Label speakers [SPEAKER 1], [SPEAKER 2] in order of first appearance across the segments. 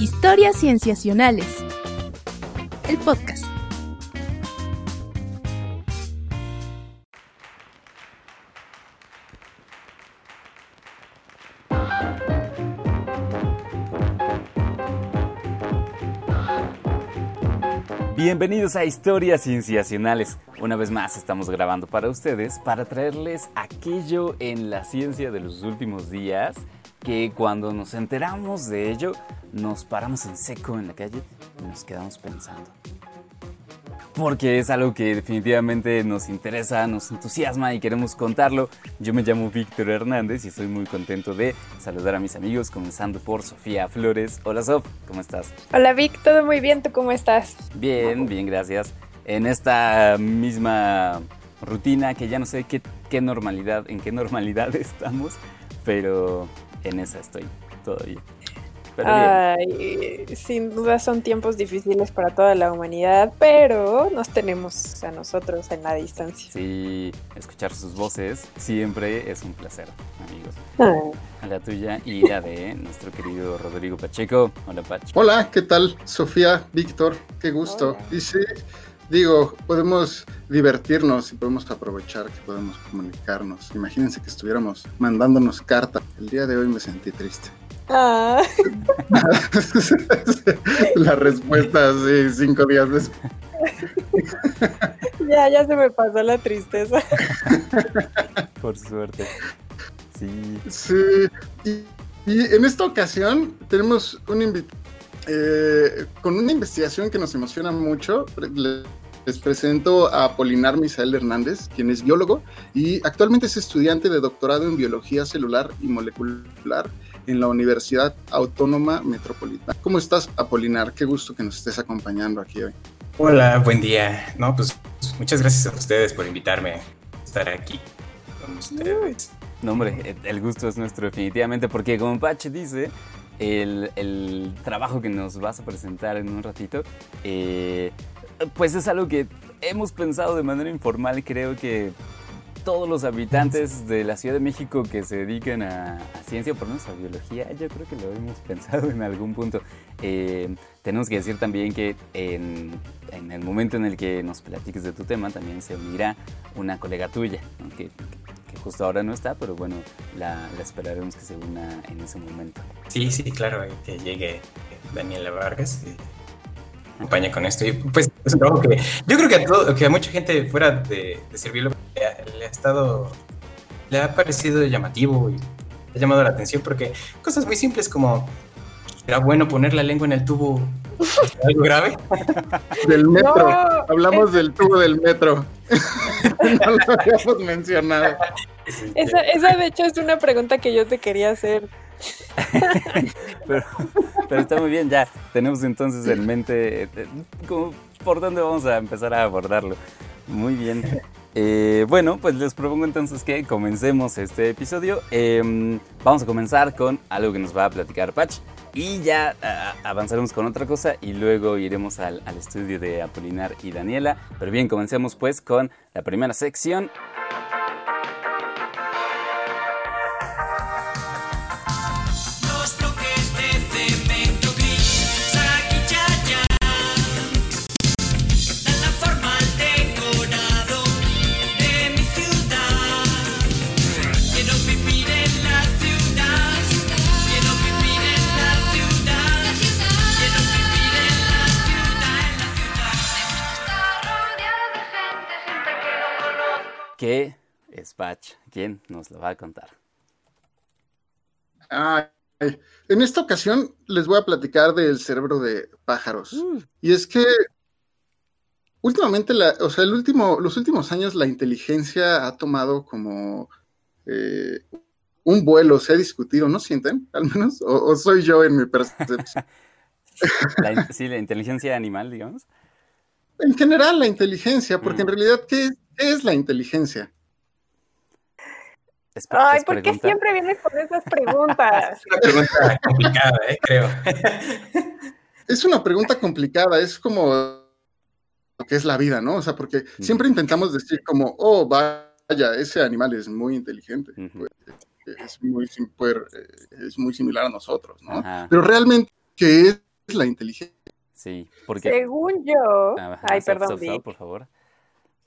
[SPEAKER 1] Historias Cienciacionales. El podcast.
[SPEAKER 2] Bienvenidos a Historias Cienciacionales. Una vez más estamos grabando para ustedes para traerles aquello en la ciencia de los últimos días que cuando nos enteramos de ello nos paramos en seco en la calle y nos quedamos pensando. Porque es algo que definitivamente nos interesa, nos entusiasma y queremos contarlo. Yo me llamo Víctor Hernández y estoy muy contento de saludar a mis amigos, comenzando por Sofía Flores. Hola Sof, ¿cómo estás?
[SPEAKER 3] Hola Vic, todo muy bien, ¿tú cómo estás?
[SPEAKER 2] Bien, bien, gracias. En esta misma rutina que ya no sé qué, qué normalidad, en qué normalidad estamos, pero en esa estoy todavía.
[SPEAKER 3] Ay, sin duda son tiempos difíciles para toda la humanidad, pero nos tenemos a nosotros en la distancia.
[SPEAKER 2] Sí, escuchar sus voces siempre es un placer, amigos.
[SPEAKER 3] Ah.
[SPEAKER 2] A la tuya y la de nuestro querido Rodrigo Pacheco. Hola, Pacheco.
[SPEAKER 4] Hola, ¿qué tal? Sofía, Víctor, qué gusto.
[SPEAKER 3] Hola.
[SPEAKER 4] Y sí, digo, podemos divertirnos y podemos aprovechar que podemos comunicarnos. Imagínense que estuviéramos mandándonos carta. El día de hoy me sentí triste.
[SPEAKER 3] Ah,
[SPEAKER 4] La respuesta, sí, cinco días después.
[SPEAKER 3] ya, ya se me pasó la tristeza.
[SPEAKER 2] Por suerte. Sí.
[SPEAKER 4] Sí, y, y en esta ocasión tenemos un invitado con una investigación que nos emociona mucho. Le- Les presento a Apolinar Misael Hernández, quien es biólogo y actualmente es estudiante de doctorado en biología celular y molecular en la Universidad Autónoma Metropolitana. ¿Cómo estás, Apolinar? Qué gusto que nos estés acompañando aquí hoy.
[SPEAKER 5] Hola, buen día. No, pues muchas gracias a ustedes por invitarme a estar aquí con ustedes.
[SPEAKER 2] No, hombre, el gusto es nuestro definitivamente, porque como Pache dice, el, el trabajo que nos vas a presentar en un ratito, eh, pues es algo que hemos pensado de manera informal, creo que todos los habitantes de la Ciudad de México que se dedican a, a ciencia, por lo menos a biología, yo creo que lo hemos pensado en algún punto. Eh, tenemos que decir también que en, en el momento en el que nos platiques de tu tema, también se unirá una colega tuya, ¿no? que, que justo ahora no está, pero bueno, la, la esperaremos que se una en ese momento.
[SPEAKER 5] Sí, sí, claro, que llegue Daniela Vargas y acompaña con esto. Y pues es un trabajo que yo creo que a, todo, que a mucha gente fuera de, de ser biólogo le ha, le ha estado, le ha parecido llamativo y le ha llamado la atención porque cosas muy simples como era bueno poner la lengua en el tubo algo grave.
[SPEAKER 4] Del metro.
[SPEAKER 3] No,
[SPEAKER 4] Hablamos del tubo del metro. no lo habíamos mencionado.
[SPEAKER 3] Esa, esa de hecho es una pregunta que yo te quería hacer.
[SPEAKER 2] Pero, pero está muy bien, ya tenemos entonces en mente eh, como por dónde vamos a empezar a abordarlo. Muy bien. Eh, bueno, pues les propongo entonces que comencemos este episodio. Eh, vamos a comenzar con algo que nos va a platicar Patch y ya avanzaremos con otra cosa y luego iremos al, al estudio de Apolinar y Daniela. Pero bien, comencemos pues con la primera sección.
[SPEAKER 6] Que
[SPEAKER 2] es Patch quien nos lo va a contar.
[SPEAKER 4] Ay, en esta ocasión les voy a platicar del cerebro de pájaros. Y es que últimamente, la, o sea, el último, los últimos años la inteligencia ha tomado como eh, un vuelo, se ha discutido, ¿no sienten? Al menos, o, o soy yo en mi percepción.
[SPEAKER 2] La sí, la inteligencia animal, digamos.
[SPEAKER 4] En general, la inteligencia, porque en
[SPEAKER 2] Mm.
[SPEAKER 4] realidad, ¿qué, qué es la inteligencia?
[SPEAKER 3] Ay, ¿por qué siempre vienes con esas preguntas?
[SPEAKER 5] Es una pregunta complicada, eh, creo.
[SPEAKER 4] Es una pregunta complicada, es como lo que es la vida, ¿no? O sea, porque siempre intentamos decir como, oh, vaya, ese animal es muy inteligente,
[SPEAKER 2] Ujú.
[SPEAKER 4] es muy, sim- puer- eh, es muy similar a nosotros, ¿no?
[SPEAKER 2] Ajá.
[SPEAKER 4] Pero realmente, ¿qué es la inteligencia.
[SPEAKER 2] Sí, porque...
[SPEAKER 3] Según yo,
[SPEAKER 2] Ajá,
[SPEAKER 3] ay, perdón,
[SPEAKER 2] stop, stop,
[SPEAKER 3] Vic.
[SPEAKER 2] por favor.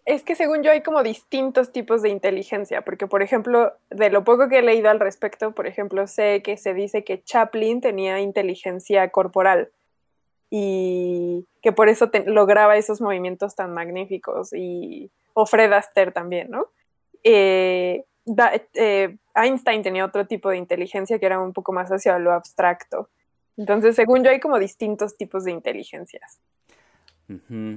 [SPEAKER 3] Es que según yo hay como distintos tipos de inteligencia, porque por ejemplo, de lo poco que he leído al respecto, por ejemplo, sé que se dice que Chaplin tenía inteligencia corporal y que por eso lograba esos movimientos tan magníficos y o Fred también, ¿no? Eh, eh, Einstein tenía otro tipo de inteligencia que era un poco más hacia lo abstracto. Entonces, según yo, hay como distintos tipos de inteligencias.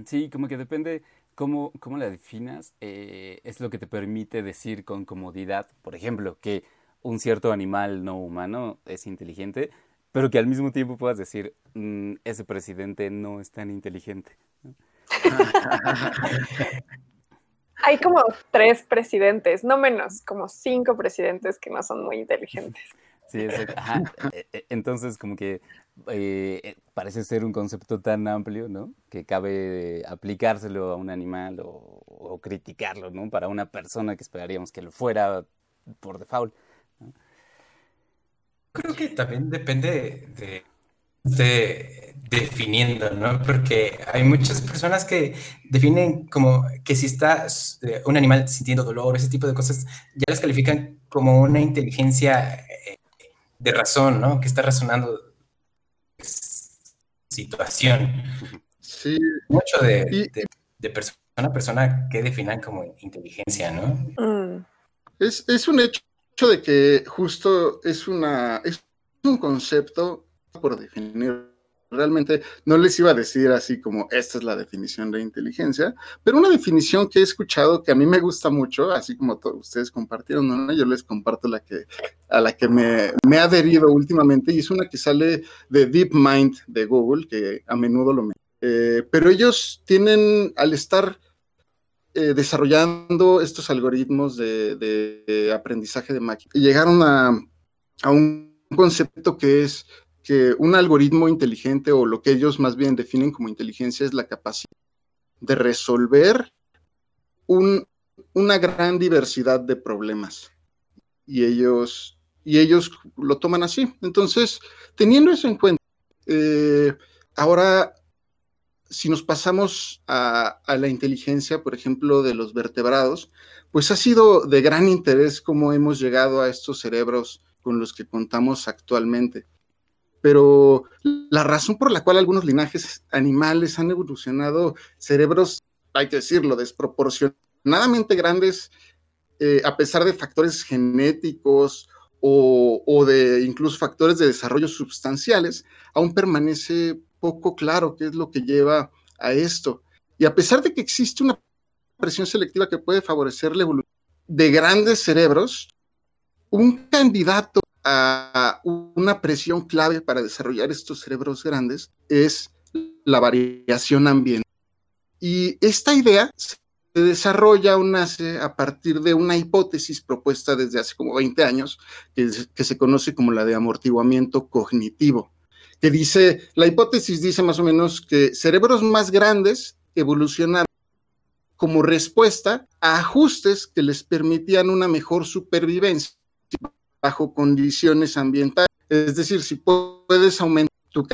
[SPEAKER 2] Sí, como que depende cómo, cómo la definas, eh, es lo que te permite decir con comodidad, por ejemplo, que un cierto animal no humano es inteligente, pero que al mismo tiempo puedas decir, "Mm, ese presidente no es tan inteligente.
[SPEAKER 3] Hay como tres presidentes, no menos, como cinco presidentes que no son muy inteligentes.
[SPEAKER 2] E- e- Entonces, como que eh, eh, parece ser un concepto tan amplio, ¿no? Que cabe aplicárselo a un animal o, criticarlo, ¿no? Para una persona que esperaríamos que lo fuera por default.
[SPEAKER 5] Creo que también depende de, de definiendo, ¿no? Porque hay muchas personas que definen como que si está eh, un animal sintiendo dolor, ese tipo de cosas, ya las califican como una inteligencia de razón, ¿no? Que está razonando situación.
[SPEAKER 4] Sí,
[SPEAKER 5] Mucho de,
[SPEAKER 4] Y-
[SPEAKER 5] de- de persona a persona que definan como inteligencia, ¿no?
[SPEAKER 3] Mm,
[SPEAKER 4] es, es un hecho de que justo es una es un concepto por definir. Realmente no les iba a decir así como esta es la definición de inteligencia, pero una definición que he escuchado que a mí me gusta mucho, así como to- ustedes compartieron, ¿no? yo les comparto la que a la que me, me he adherido últimamente y es una que sale de DeepMind de Google, que a menudo lo me eh, pero ellos tienen, al estar eh, desarrollando estos algoritmos de, de- de aprendizaje de máquina, llegaron a, a un concepto que es que un algoritmo inteligente o lo que ellos más bien definen como inteligencia es la capacidad de resolver un- una gran diversidad de problemas. Y ellos, y ellos lo toman así. Entonces, teniendo eso en cuenta, eh, ahora, si nos pasamos a la inteligencia, por ejemplo, de los vertebrados, pues ha sido de gran interés cómo hemos llegado a estos cerebros con los que contamos actualmente. Pero la razón por la cual algunos linajes animales han evolucionado cerebros, hay que decirlo, desproporcionadamente grandes, eh, a pesar de factores genéticos o, o de incluso factores de desarrollo sustanciales, aún permanece poco claro qué es lo que lleva a esto. Y a pesar de que existe una presión selectiva que puede favorecer la evolución de grandes cerebros, un candidato a una presión clave para desarrollar estos cerebros grandes es la variación ambiental. Y esta idea se desarrolla o nace a partir de una hipótesis propuesta desde hace como 20 años, que, que se conoce como la de amortiguamiento cognitivo, que dice, la hipótesis dice más o menos que cerebros más grandes evolucionaron como respuesta a ajustes que les permitían una mejor supervivencia bajo condiciones ambientales. Es decir, si puedes aumentar tu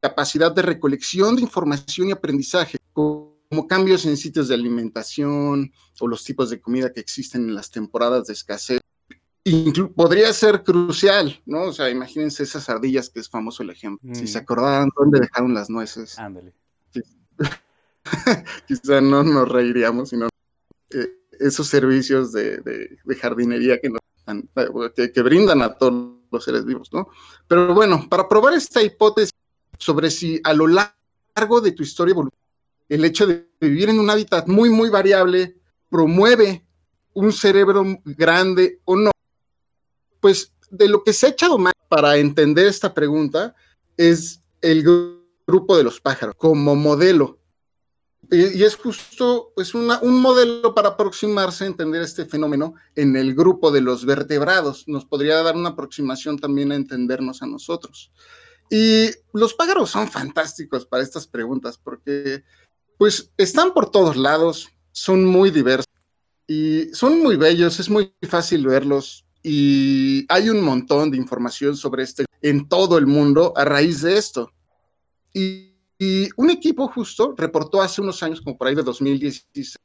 [SPEAKER 4] capacidad de recolección de información y aprendizaje, como cambios en sitios de alimentación o los tipos de comida que existen en las temporadas de escasez, inclu- podría ser crucial, ¿no? O sea, imagínense esas ardillas que es famoso el ejemplo.
[SPEAKER 2] Mm.
[SPEAKER 4] Si se acordaran dónde dejaron las nueces,
[SPEAKER 2] Ándale.
[SPEAKER 4] quizá no nos reiríamos, sino eh, esos servicios de, de- de jardinería que, nos que, brindan a todos los seres vivos, ¿no? Pero bueno, para probar esta hipótesis sobre si a lo largo de tu historia evolutiva, el hecho de vivir en un hábitat muy, muy variable promueve un cerebro grande o no, pues de lo que se ha echado más para entender esta pregunta es el gru- grupo de los pájaros como modelo y, es justo pues una- un modelo para aproximarse a entender este fenómeno en el grupo de los vertebrados. Nos podría dar una aproximación también a entendernos a nosotros. Y los pájaros son fantásticos para estas preguntas porque pues están por todos lados, son muy diversos y son muy bellos, es muy fácil verlos y hay un montón de información sobre este en todo el mundo a raíz de esto. y, y un equipo justo reportó hace unos años, como por ahí de 2016,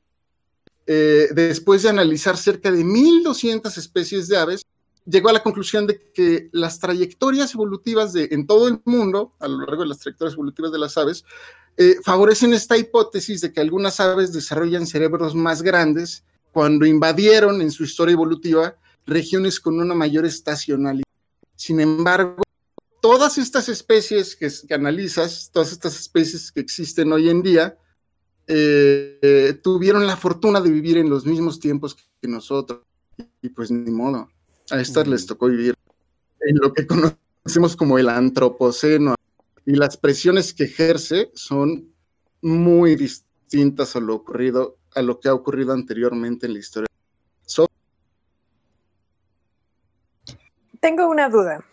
[SPEAKER 4] eh, después de analizar cerca de 1.200 especies de aves, llegó a la conclusión de que las trayectorias evolutivas de, en todo el mundo, a lo largo de las trayectorias evolutivas de las aves, eh, favorecen esta hipótesis de que algunas aves desarrollan cerebros más grandes cuando invadieron en su historia evolutiva regiones con una mayor estacionalidad. Sin embargo, todas estas especies que, que analizas, todas estas especies que existen hoy en día, eh, eh, tuvieron la fortuna de vivir en los mismos tiempos que nosotros. Y pues ni modo, a estas
[SPEAKER 2] Mm.
[SPEAKER 4] les tocó vivir en lo que conocemos como el antropoceno. Y las presiones que ejerce son muy distintas a lo ocurrido, a lo que ha ocurrido anteriormente en la historia. So-
[SPEAKER 3] Tengo una duda.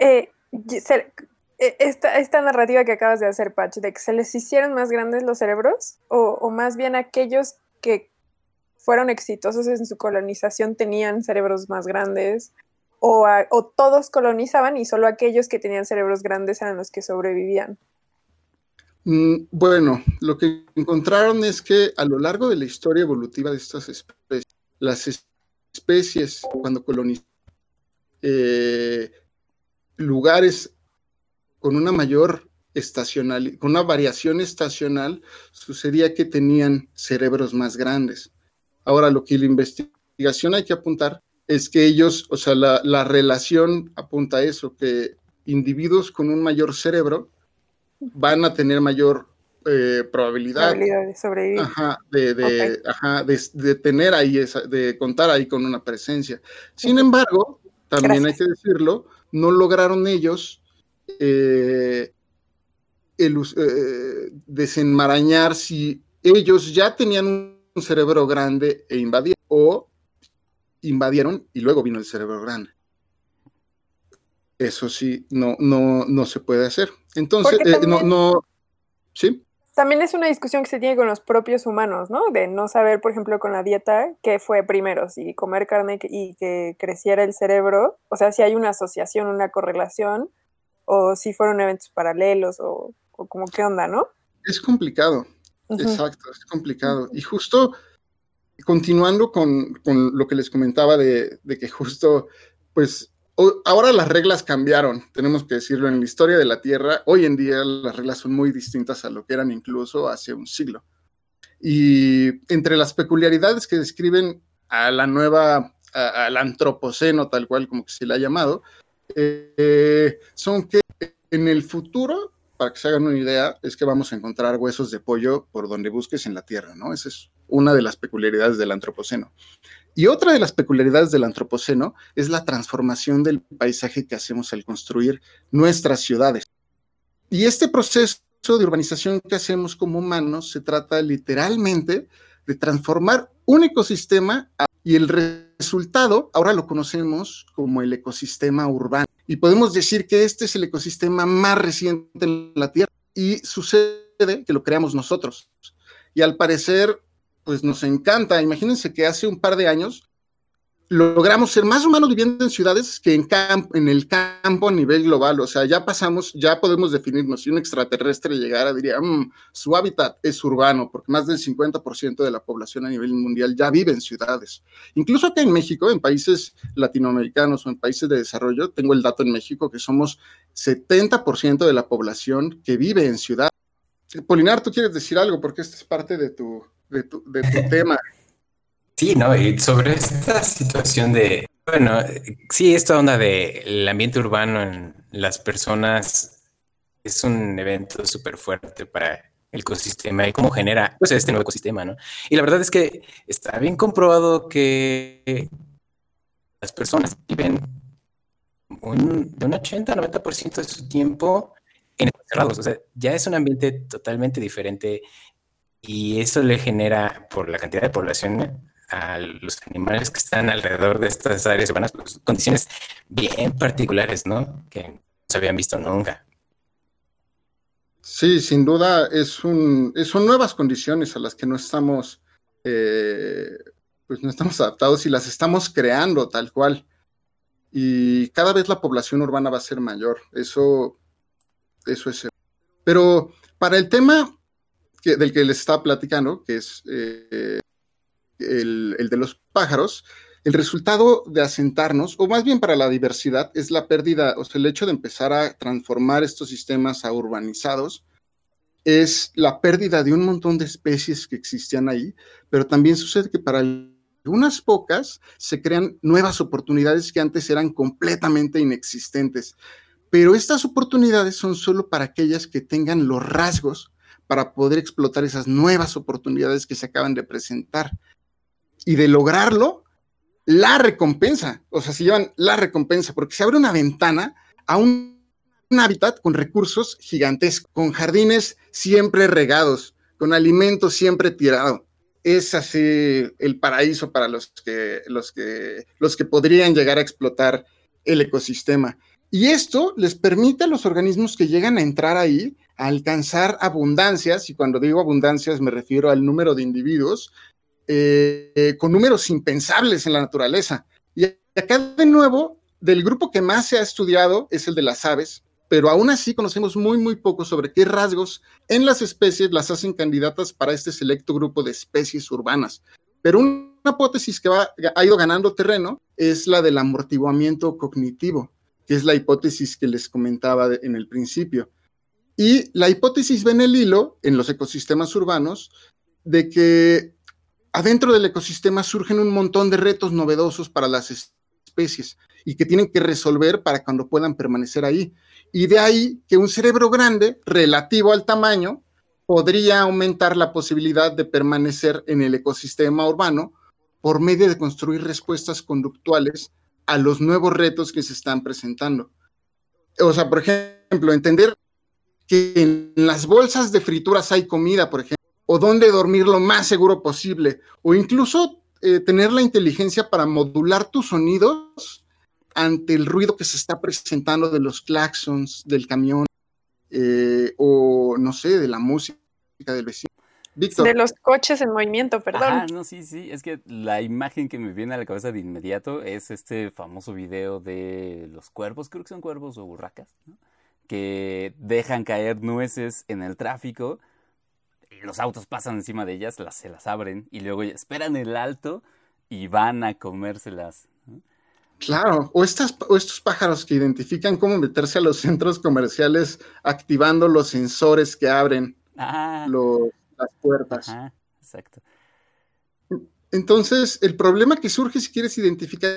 [SPEAKER 3] Eh, eh, esta, esta narrativa que acabas de hacer, Patch, de que se les hicieron más grandes los cerebros, o, más bien aquellos que fueron exitosos en su colonización tenían cerebros más grandes, o, o todos colonizaban y solo aquellos que tenían cerebros grandes eran los que sobrevivían.
[SPEAKER 4] Mm, Bueno, lo que encontraron es que a lo largo de la historia evolutiva de estas especies, las es- especies cuando colonizan eh, lugares con una mayor estacional, con una variación estacional, sucedía que tenían cerebros más grandes. Ahora, lo que la investigación hay que apuntar es que ellos, o sea, la, la relación apunta a eso, que individuos con un mayor cerebro van a tener mayor eh, probabilidad,
[SPEAKER 3] Probabilidad de sobrevivir.
[SPEAKER 4] ajá, de, de- ajá, de- de tener ahí esa, de contar ahí con una presencia. Sin embargo, también
[SPEAKER 3] Gracias.
[SPEAKER 4] hay que decirlo, no lograron ellos eh, el eh, desenmarañar si ellos ya tenían un, cerebro grande e invadieron o invadieron y luego vino el cerebro grande. Eso sí, no, no, no se puede hacer. Entonces, eh, no, no, sí.
[SPEAKER 3] También es una discusión que se tiene con los propios humanos, ¿no? De no saber, por ejemplo, con la dieta, qué fue primero, si comer carne y que creciera el cerebro, o sea, si hay una asociación, una correlación, o si fueron eventos paralelos, o, o como qué onda, ¿no?
[SPEAKER 4] Es complicado. Exacto, es complicado. Y justo continuando con, con lo que les comentaba de, de que justo, pues ahora las reglas cambiaron, tenemos que decirlo, en la historia de la Tierra, hoy en día las reglas son muy distintas a lo que eran incluso hace un siglo. Y entre las peculiaridades que describen a la nueva, a- al antropoceno, tal cual como que se le ha llamado, eh, son que en el futuro para que se hagan una idea, es que vamos a encontrar huesos de pollo por donde busques en la Tierra, ¿no? Esa es una de las peculiaridades del antropoceno. Y otra de las peculiaridades del antropoceno es la transformación del paisaje que hacemos al construir nuestras ciudades. Y este proceso de urbanización que hacemos como humanos se trata literalmente de transformar un ecosistema y el resultado ahora lo conocemos como el ecosistema urbano. Y podemos decir que este es el ecosistema más reciente en la Tierra y sucede que lo creamos nosotros. Y al parecer, pues nos encanta. Imagínense que hace un par de años logramos ser más humanos viviendo en ciudades que en, camp- en el campo a nivel global. O sea, ya pasamos, ya podemos definirnos. Si un extraterrestre llegara, diría, "Mm, su hábitat es urbano, porque más del 50% de la población a nivel mundial ya vive en ciudades. Incluso acá en México, en países latinoamericanos o en países de desarrollo, tengo el dato en México que somos 70% de la población que vive en ciudad. Polinar, tú quieres decir algo porque esta es parte de tu, de tu, de tu tema.
[SPEAKER 5] Sí, ¿no? Y sobre esta situación de, bueno, eh, sí, esta onda del ambiente urbano en las personas es un evento súper fuerte para el ecosistema y cómo genera pues, este nuevo ecosistema, ¿no? Y la verdad es que está bien comprobado que las personas viven un, de un 80-90% de su tiempo en cerrados, o sea, ya es un ambiente totalmente diferente y eso le genera, por la cantidad de población, a los animales que están alrededor de estas áreas urbanas, pues, condiciones bien particulares, ¿no? Que no se habían visto nunca.
[SPEAKER 4] Sí, sin duda es un, son nuevas condiciones a las que no estamos, eh, pues no estamos adaptados y las estamos creando tal cual. Y cada vez la población urbana va a ser mayor. Eso eso es. Pero para el tema del que les estaba platicando, que es eh, el, de los pájaros, el resultado de asentarnos, o más bien para la diversidad, es la pérdida, o sea, el hecho de empezar a transformar estos sistemas a urbanizados, es la pérdida de un montón de especies que existían ahí, pero también sucede que para algunas pocas se crean nuevas oportunidades que antes eran completamente inexistentes. Pero estas oportunidades son solo para aquellas que tengan los rasgos para poder explotar esas nuevas oportunidades que se acaban de presentar. Y de lograrlo, la recompensa, o sea, se llevan la recompensa, porque se abre una ventana a un, hábitat con recursos gigantescos, con jardines siempre regados, con alimento siempre tirado. Es así el paraíso para los que, los que, los que podrían llegar a explotar el ecosistema. Y esto les permite a los organismos que llegan a entrar ahí a alcanzar abundancias, y cuando digo abundancias me refiero al número de individuos, eh, con números impensables en la naturaleza. Y acá de nuevo, del grupo que más se ha estudiado es el de las aves, pero aún así conocemos muy, muy poco sobre qué rasgos en las especies las hacen candidatas para este selecto grupo de especies urbanas. Pero una hipótesis que va, ha ido ganando terreno es la del amortiguamiento cognitivo, que es la hipótesis que les comentaba en el principio. Y la hipótesis ve en el hilo, en los ecosistemas urbanos, de que adentro del ecosistema surgen un montón de retos novedosos para las es- especies y que tienen que resolver para cuando puedan permanecer ahí. Y de ahí que un cerebro grande, relativo al tamaño, podría aumentar la posibilidad de permanecer en el ecosistema urbano por medio de construir respuestas conductuales a los nuevos retos que se están presentando. O sea, por ejemplo, entender que en las bolsas de frituras hay comida, por ejemplo, o dónde dormir lo más seguro posible, o incluso eh, tener la inteligencia para modular tus sonidos ante el ruido que se está presentando de los claxons del camión, eh, o no sé, de la música del vecino. Víctor,
[SPEAKER 3] De los coches en movimiento, perdón.
[SPEAKER 2] Ajá, no, sí, sí. Es que la imagen que me viene a la cabeza de inmediato es este famoso video de los cuervos, creo que son cuervos o burracas, ¿no? que dejan caer nueces en el tráfico los autos pasan encima de ellas, las, se las abren y luego esperan el alto y van a comérselas.
[SPEAKER 4] Claro, o, estas, o estos pájaros que identifican cómo meterse a los centros comerciales activando los sensores que abren
[SPEAKER 2] Ah,
[SPEAKER 4] las puertas.
[SPEAKER 2] ajá, exacto.
[SPEAKER 4] Entonces, el problema que surge si quieres identificar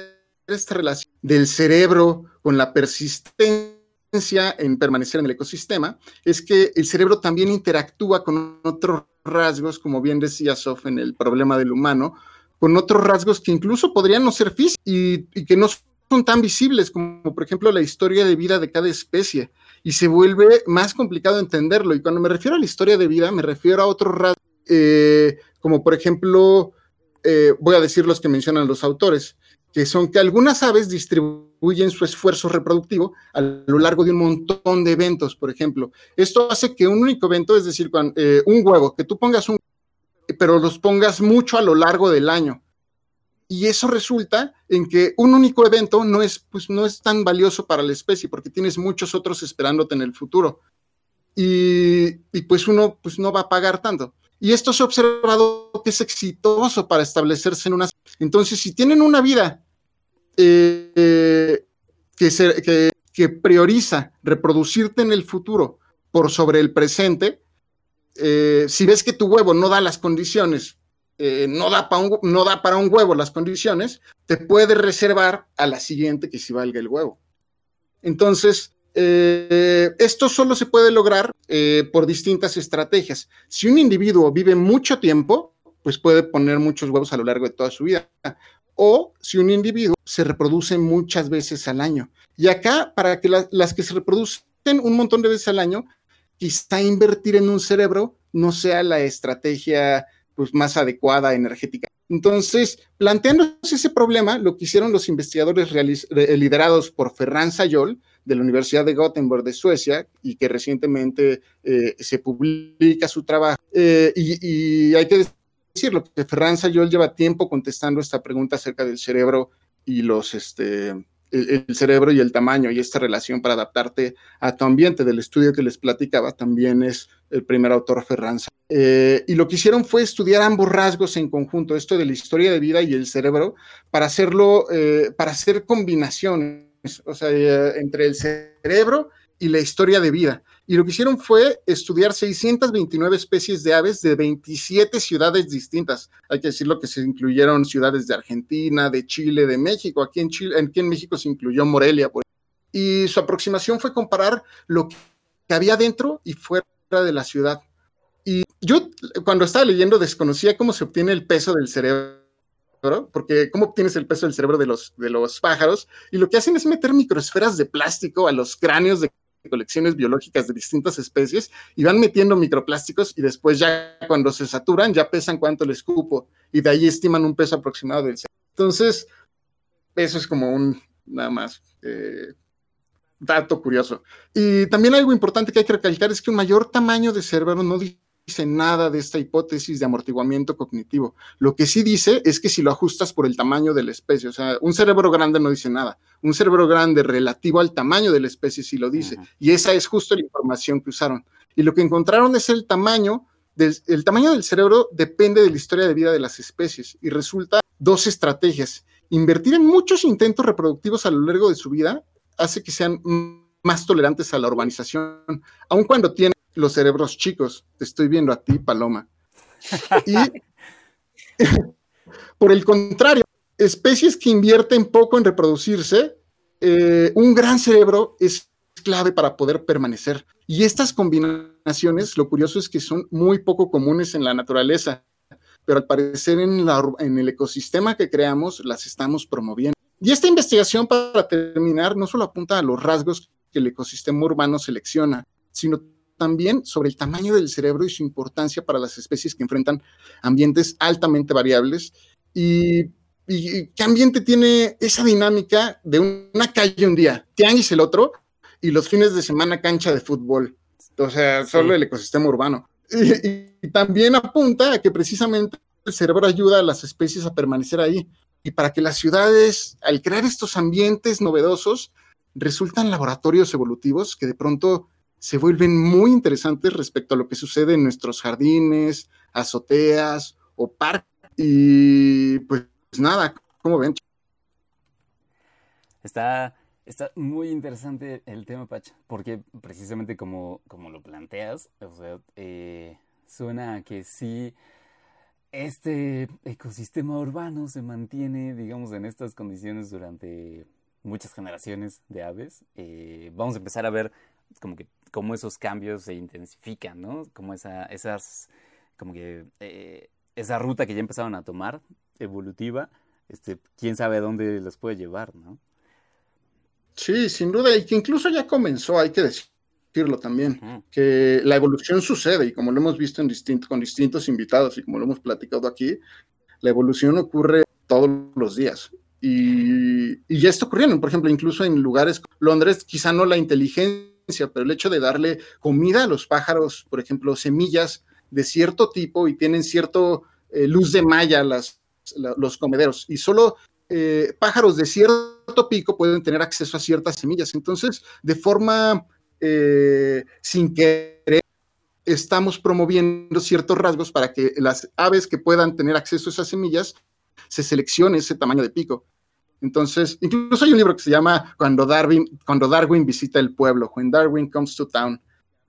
[SPEAKER 4] esta relación del cerebro con la persistencia en permanecer en el ecosistema es que el cerebro también interactúa con otros rasgos, como bien decía Sof en el problema del humano, con otros rasgos que incluso podrían no ser físicos y, que no son tan visibles, como por ejemplo la historia de vida de cada especie. Y se vuelve más complicado entenderlo. Y cuando me refiero a la historia de vida, me refiero a otros rasgos, eh, como por ejemplo, eh, voy a decir los que mencionan los autores, que son que algunas aves distribuyen su esfuerzo reproductivo a lo largo de un montón de eventos, por ejemplo. Esto hace que un único evento, es decir, eh, un huevo, que tú pongas un, pero los pongas mucho a lo largo del año. Y eso resulta en que un único evento no es, pues, no es tan valioso para la especie, porque tienes muchos otros esperándote en el futuro. Y, y pues uno pues, no va a pagar tanto. Y esto se ha observado que es exitoso para establecerse en una... Entonces, si tienen una vida eh, que, prioriza reproducirte en el futuro por sobre el presente, eh, si ves que tu huevo no da las condiciones, eh, no, da para un huevo las condiciones, te puedes reservar a la siguiente que sí valga el huevo. Entonces, eh, esto solo se puede lograr eh, por distintas estrategias. Si un individuo vive mucho tiempo, pues puede poner muchos huevos a lo largo de toda su vida. O si un individuo se reproduce muchas veces al año. Y acá, para que la- las que se reproducen un montón de veces al año, quizá invertir en un cerebro no sea la estrategia pues, más adecuada energética. Entonces, planteándose ese problema, lo que hicieron los investigadores liderados por Ferran Sayol, de la Universidad de Gothenburg de Suecia, y que recientemente eh, se publica su trabajo. Eh, y, y hay que decirlo, que Ferran Sayol lleva tiempo contestando esta pregunta acerca del cerebro y los, este, el, el cerebro y el tamaño y esta relación para adaptarte a tu ambiente. Del estudio que les platicaba también es el primer autor Ferranza. Eh, y lo que hicieron fue estudiar ambos rasgos en conjunto, esto de la historia de vida y el cerebro, para hacerlo, eh, para hacer combinaciones, o sea, eh, entre el cerebro y la historia de vida. Y lo que hicieron fue estudiar 629 especies de aves de 27 ciudades distintas. Hay que decirlo que se incluyeron ciudades de Argentina, de Chile, de México. Aquí en, Chile, aquí en México se incluyó Morelia. Por y su aproximación fue comparar lo que había dentro y fuera de la ciudad. Y yo cuando estaba leyendo desconocía cómo se obtiene el peso del cerebro, porque cómo obtienes el peso del cerebro de los, de los pájaros, y lo que hacen es meter microesferas de plástico a los cráneos de colecciones biológicas de distintas especies y van metiendo microplásticos y después ya cuando se saturan ya pesan cuánto les cupo y de ahí estiman un peso aproximado del cerebro. Entonces, eso es como un, nada más, eh, dato curioso. Y también algo importante que hay que recalcar es que un mayor tamaño de cerebro no dice nada de esta hipótesis de amortiguamiento cognitivo. Lo que sí dice es que si lo ajustas por el tamaño de la especie, o sea, un cerebro grande no dice nada. Un cerebro grande relativo al tamaño de la especie sí lo dice. Y esa es justo la información que usaron. Y lo que encontraron es el tamaño del, el tamaño del cerebro depende de la historia de vida de las especies y resulta dos estrategias. Invertir en muchos intentos reproductivos a lo largo de su vida hace que sean más tolerantes a la urbanización, aun cuando tienen los cerebros chicos. Te estoy viendo a ti, Paloma. Y por el contrario, especies que invierten poco en reproducirse, eh, un gran cerebro es clave para poder permanecer. Y estas combinaciones, lo curioso es que son muy poco comunes en la naturaleza, pero al parecer en, en el ecosistema que creamos las estamos promoviendo. Y esta investigación, para terminar, no solo apunta a los rasgos que el ecosistema urbano selecciona, sino también sobre el tamaño del cerebro y su importancia para las especies que enfrentan ambientes altamente variables y, y qué ambiente tiene esa dinámica de una calle un día, tianguis el otro y los fines de semana cancha de fútbol. O sea, solo
[SPEAKER 2] Sí.
[SPEAKER 4] el ecosistema urbano. Y, y- y también apunta a que precisamente el cerebro ayuda a las especies a permanecer ahí y para que las ciudades, al crear estos ambientes novedosos, resultan laboratorios evolutivos que de pronto se vuelven muy interesantes respecto a lo que sucede en nuestros jardines, azoteas o parques. Y pues nada, ¿cómo ven?
[SPEAKER 2] Está, está muy interesante el tema, Pach, porque precisamente como, como lo planteas, o sea, eh, suena a que sí, este ecosistema urbano se mantiene, digamos, en estas condiciones durante muchas generaciones de aves. Eh, vamos a empezar a ver como que cómo esos cambios se intensifican, ¿no? Como esa, esas, como que eh, esa ruta que ya empezaron a tomar, evolutiva, este, quién sabe dónde los puede llevar, ¿no?
[SPEAKER 4] Sí, sin duda, y que incluso ya comenzó, hay que decirlo también, que la evolución sucede y como lo hemos visto en distinto, con distintos invitados y como lo hemos platicado aquí, la evolución ocurre todos los días. Y, y ya está ocurriendo, por ejemplo, incluso en lugares como Londres, quizá no la inteligencia, pero el hecho de darle comida a los pájaros, por ejemplo, semillas de cierto tipo y tienen cierto eh, luz de malla las, la- los comederos y solo eh, pájaros de cierto pico pueden tener acceso a ciertas semillas. Entonces, de forma eh, sin querer, estamos promoviendo ciertos rasgos para que las aves que puedan tener acceso a esas semillas se seleccione ese tamaño de pico. Entonces, incluso hay un libro que se llama Cuando Darwin, cuando Darwin visita el pueblo, When Darwin Comes to Town,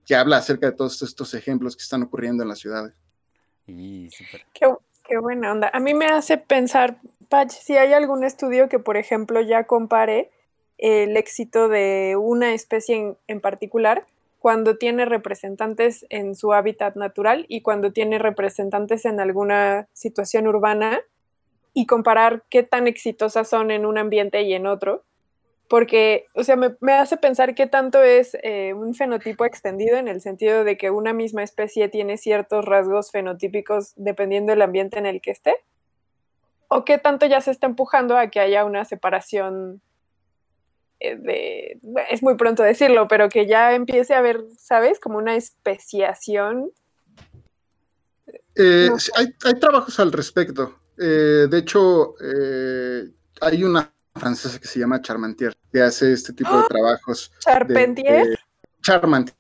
[SPEAKER 4] que habla acerca de todos estos ejemplos que están ocurriendo en las ciudades.
[SPEAKER 2] Y.
[SPEAKER 3] Qué, qué buena onda. A mí me hace pensar, Patch, si hay algún estudio que, por ejemplo, ya compare el éxito de una especie en, en particular cuando tiene representantes en su hábitat natural y cuando tiene representantes en alguna situación urbana y comparar qué tan exitosas son en un ambiente y en otro. Porque, o sea, me, me hace pensar qué tanto es eh, un fenotipo extendido en el sentido de que una misma especie tiene ciertos rasgos fenotípicos dependiendo del ambiente en el que esté. O qué tanto ya se está empujando a que haya una separación eh, de, es muy pronto decirlo, pero que ya empiece a haber, ¿sabes? Como una especiación.
[SPEAKER 4] Eh,
[SPEAKER 3] No.
[SPEAKER 4] hay, hay trabajos al respecto. Eh, de hecho, eh, hay una francesa que se llama Charmantier, que hace este tipo de trabajos. de-
[SPEAKER 3] Charpentier.
[SPEAKER 4] de- Charmantier.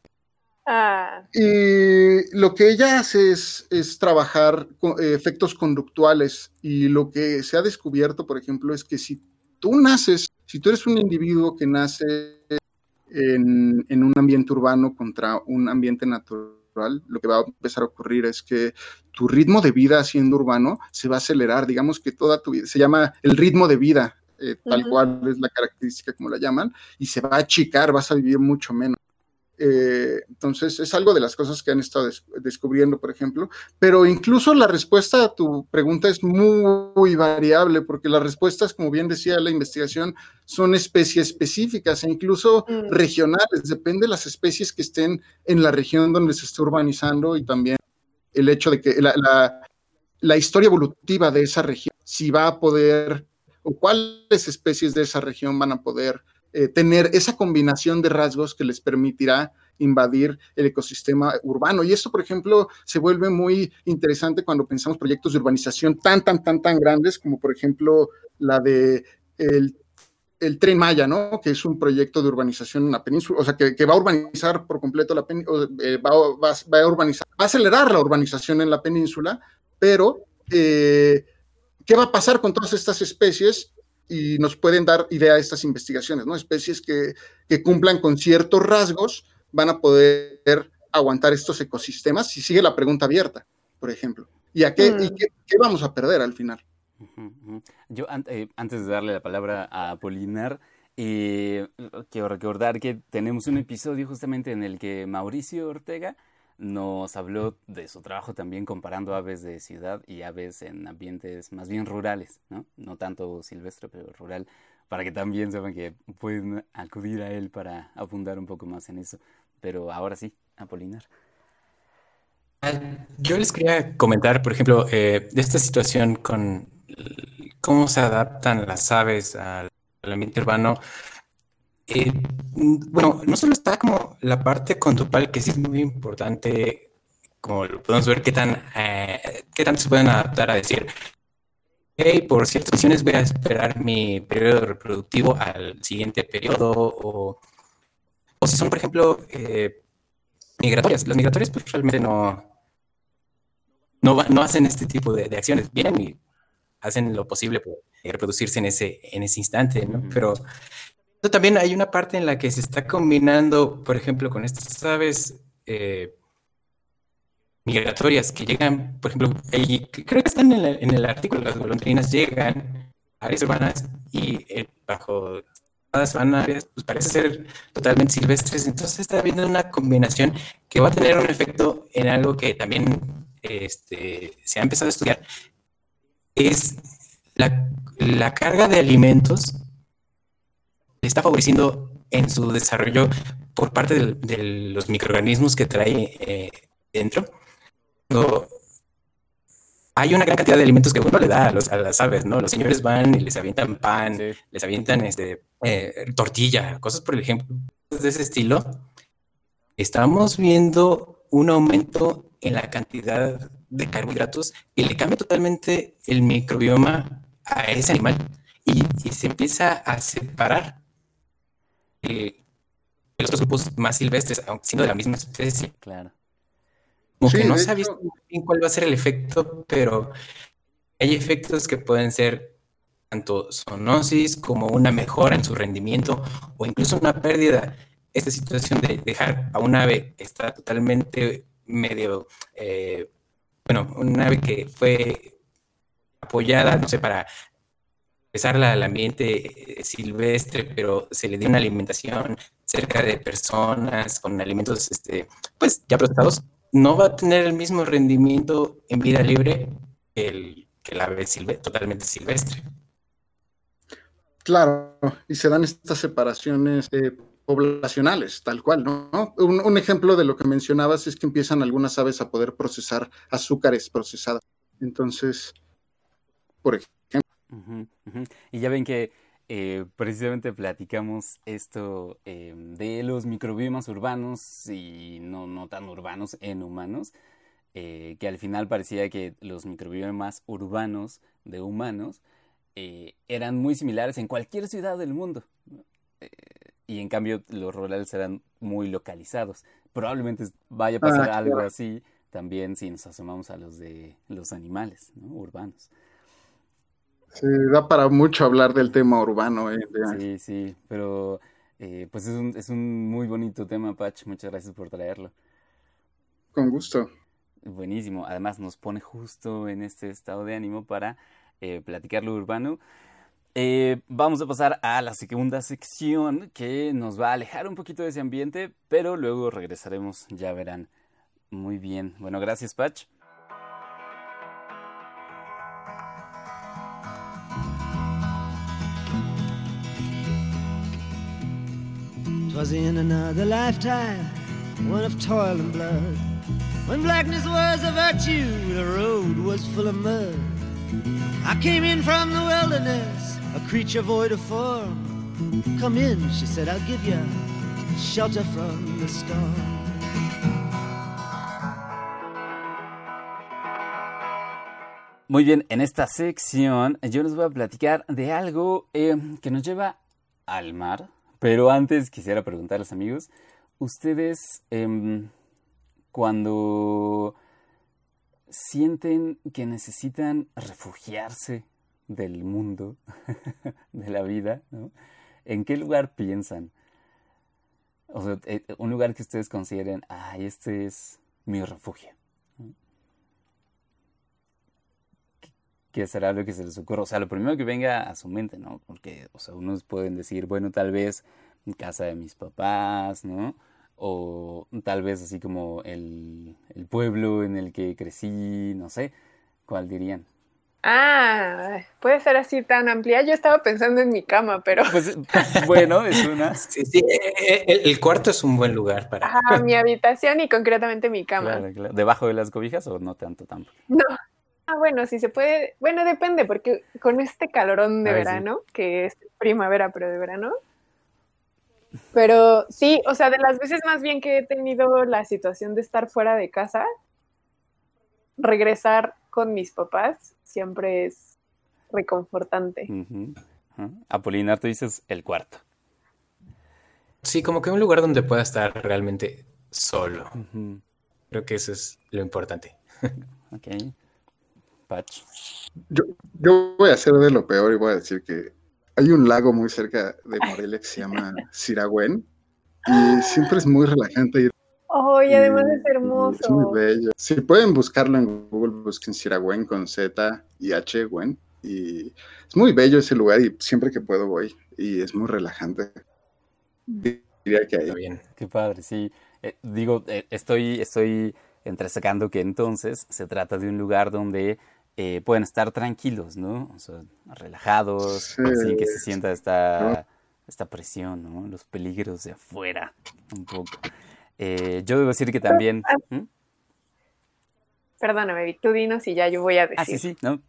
[SPEAKER 3] Ah,
[SPEAKER 4] Y lo que ella hace es, es trabajar con eh, efectos conductuales y lo que se ha descubierto, por ejemplo, es que si tú naces, si tú eres un individuo que nace en, en un ambiente urbano contra un ambiente natural, lo que va a empezar a ocurrir es que tu ritmo de vida siendo urbano se va a acelerar, digamos que toda tu vida, se llama el ritmo de vida, eh, tal cual es la característica como la llaman, y se va a achicar, vas a vivir mucho menos. Eh, entonces, es algo de las cosas que han estado des- descubriendo, por ejemplo, pero incluso la respuesta a tu pregunta es muy, variable, porque las respuestas, como bien decía la investigación, son especies específicas e incluso
[SPEAKER 3] Mm.
[SPEAKER 4] regionales, depende de las especies que estén en la región donde se está urbanizando y también el hecho de que la, la- la historia evolutiva de esa región, si va a poder, o cuáles especies de esa región van a poder eh, tener esa combinación de rasgos que les permitirá invadir el ecosistema urbano. Y esto, por ejemplo, se vuelve muy interesante cuando pensamos proyectos de urbanización tan, tan, tan, tan grandes como, por ejemplo, la de el, el Tren Maya, ¿no? Que es un proyecto de urbanización en la península, o sea, que, que va a urbanizar por completo la península, va, va- va a urbanizar, va a acelerar la urbanización en la península, pero eh, ¿qué va a pasar con todas estas especies? Y nos pueden dar idea de estas investigaciones, ¿no? Especies que, que cumplan con ciertos rasgos van a poder aguantar estos ecosistemas si sigue la pregunta abierta, por ejemplo. ¿Y, a qué,
[SPEAKER 3] Mm.
[SPEAKER 4] y qué, qué vamos a perder al final?
[SPEAKER 2] Yo an- eh, antes de darle la palabra a Polinar, eh, quiero recordar que tenemos un episodio justamente en el que Mauricio Ortega nos habló de su trabajo también comparando aves de ciudad y aves en ambientes más bien rurales, ¿no? No tanto silvestre, pero rural, para que también sepan que pueden acudir a él para abundar un poco más en eso. Pero ahora sí, Apolinar.
[SPEAKER 7] Yo les quería comentar, por ejemplo, eh, de esta situación con cómo se adaptan las aves al ambiente urbano. Eh, bueno, no solo está como la parte conductual, que sí es muy importante, como podemos ver, qué tan, eh, qué tanto se pueden adaptar a decir, hey, por ciertas condiciones voy a esperar mi periodo reproductivo al siguiente periodo, o, o si son, por ejemplo, eh, migratorias. Las migratorias pues realmente no, no, no hacen este tipo de, de acciones. Vienen y hacen lo posible por reproducirse en ese, en ese instante, ¿no? Pero también hay una parte en la que se está combinando, por ejemplo, con estas aves eh, migratorias que llegan, por ejemplo, ahí- creo que están en, el artículo, las golondrinas llegan a áreas urbanas y eh, bajo las áreas, pues parece ser totalmente silvestres. Entonces está habiendo una combinación que va a tener un efecto en algo que también este, se ha empezado a estudiar, es la carga de alimentos le está favoreciendo en su desarrollo por parte de, los microorganismos que trae eh, dentro. Cuando hay una gran cantidad de alimentos que uno le da a, los- a las aves, ¿no? Los señores van y les avientan pan,
[SPEAKER 2] Sí.
[SPEAKER 7] les avientan este, eh, tortilla, cosas por ejemplo de ese estilo. Estamos viendo un aumento en la cantidad de carbohidratos y le cambia totalmente el microbioma a ese animal y, y se empieza a separar eh, de los otros grupos más silvestres, aunque siendo de la misma especie.
[SPEAKER 2] Claro.
[SPEAKER 7] Como
[SPEAKER 4] Sí,
[SPEAKER 7] que no ha
[SPEAKER 4] hecho-
[SPEAKER 7] bien cuál va a ser el efecto, pero hay efectos que pueden ser tanto zoonosis como una mejora en su rendimiento o incluso una pérdida. Esta situación de dejar a un ave que está totalmente medio, eh, bueno, un ave que fue apoyada, no sé, para regresarla al ambiente eh, silvestre, pero se le dio una alimentación cerca de personas con alimentos, este, pues ya procesados, no va a tener el mismo rendimiento en vida libre que el, que el ave silve- totalmente silvestre.
[SPEAKER 4] Claro, y se dan estas separaciones eh, poblacionales, tal cual, ¿no? Un, un ejemplo de lo que mencionabas es que empiezan algunas aves a poder procesar azúcares procesadas. Entonces, por ejemplo,
[SPEAKER 2] Y ya ven que eh, precisamente platicamos esto eh, de los microbiomas urbanos y no, no tan urbanos en humanos, eh, que al final parecía que los microbiomas urbanos de humanos eh, eran muy similares en cualquier ciudad del mundo. ¿no? Eh, y en cambio los rurales eran muy localizados. Probablemente vaya a pasar
[SPEAKER 4] Ah,
[SPEAKER 2] algo
[SPEAKER 4] claro.
[SPEAKER 2] así también si nos asomamos a los de los animales ¿no? urbanos.
[SPEAKER 4] Sí, da para mucho hablar del tema urbano día.
[SPEAKER 2] Sí, sí, pero eh, pues es un, es un muy bonito tema, Patch. Muchas gracias por traerlo.
[SPEAKER 4] Con gusto.
[SPEAKER 2] Buenísimo. Además nos pone justo en este estado de ánimo para eh, platicar lo urbano. Eh, vamos a pasar a la segunda sección que nos va a alejar un poquito de ese ambiente, pero luego regresaremos, ya verán. Muy bien. Bueno, gracias, Patch.
[SPEAKER 8] Twas in another lifetime, one of toil and blood. When blackness was a virtue, the road was full of mud. I came in from the wilderness, a creature void of form. Come in, she said, I'll give you shelter from the storm.
[SPEAKER 2] Muy bien, en esta sección yo les voy a platicar de algo eh, que nos lleva al mar, pero antes quisiera preguntarles amigos, ustedes em, cuando sienten que necesitan refugiarse del mundo, de la vida. ¿En qué lugar piensan? O sea, eh, un lugar que ustedes consideren, ah, este es mi refugio. ¿Qué será lo que se les ocurra? O sea, lo primero que venga a su mente, ¿no? Porque, o sea, unos pueden decir, bueno, tal vez en casa de mis papás, ¿no? O tal vez así como el, el pueblo en el que crecí, no sé, ¿cuál dirían?
[SPEAKER 3] Ah, puede ser así tan amplia. Yo estaba pensando en mi cama, pero
[SPEAKER 2] Pues bueno, es una...
[SPEAKER 5] Sí, sí, eh, eh, el, el cuarto es un buen lugar para...
[SPEAKER 3] ajá, mi habitación y concretamente mi cama.
[SPEAKER 2] Claro, claro. ¿Debajo de las cobijas o no tanto tampoco?
[SPEAKER 3] No. Ah, bueno, si se puede. Bueno, depende, porque con este calorón de
[SPEAKER 2] Ay, sí.
[SPEAKER 3] verano, que es primavera, pero de verano. Pero sí, o sea, de las veces más bien que he tenido la situación de estar fuera de casa, regresar con mis papás siempre es reconfortante.
[SPEAKER 2] Apolinar, tú dices el cuarto.
[SPEAKER 5] Sí, como que un lugar donde pueda estar realmente solo. Creo que eso es lo importante.
[SPEAKER 2] Ok. Patch.
[SPEAKER 4] Yo, yo voy a hacer de lo peor y voy a decir que hay un lago muy cerca de Morelia que se llama Siragüen y siempre es muy relajante ir.
[SPEAKER 3] Oh, y además es
[SPEAKER 4] y- y Es
[SPEAKER 3] hermoso.
[SPEAKER 4] muy bello. Si pueden buscarlo en Google, busquen Siragüen con Z y H, Gwen. Y es muy bello ese lugar y siempre que puedo voy. Y es muy relajante. Diría que ahí.
[SPEAKER 5] Está bien.
[SPEAKER 2] Qué padre, sí. Eh, digo, eh, estoy, estoy entresacando que entonces se trata de un lugar donde eh, pueden estar tranquilos, ¿no? O sea, relajados,
[SPEAKER 4] Sí.
[SPEAKER 2] sin que se sienta esta, esta presión, ¿no? Los peligros de afuera, un poco. Eh, yo debo decir que también... ¿Mm?
[SPEAKER 3] Perdóname, tú dinos y ya yo voy a decir.
[SPEAKER 2] Ah, sí, sí, ¿no?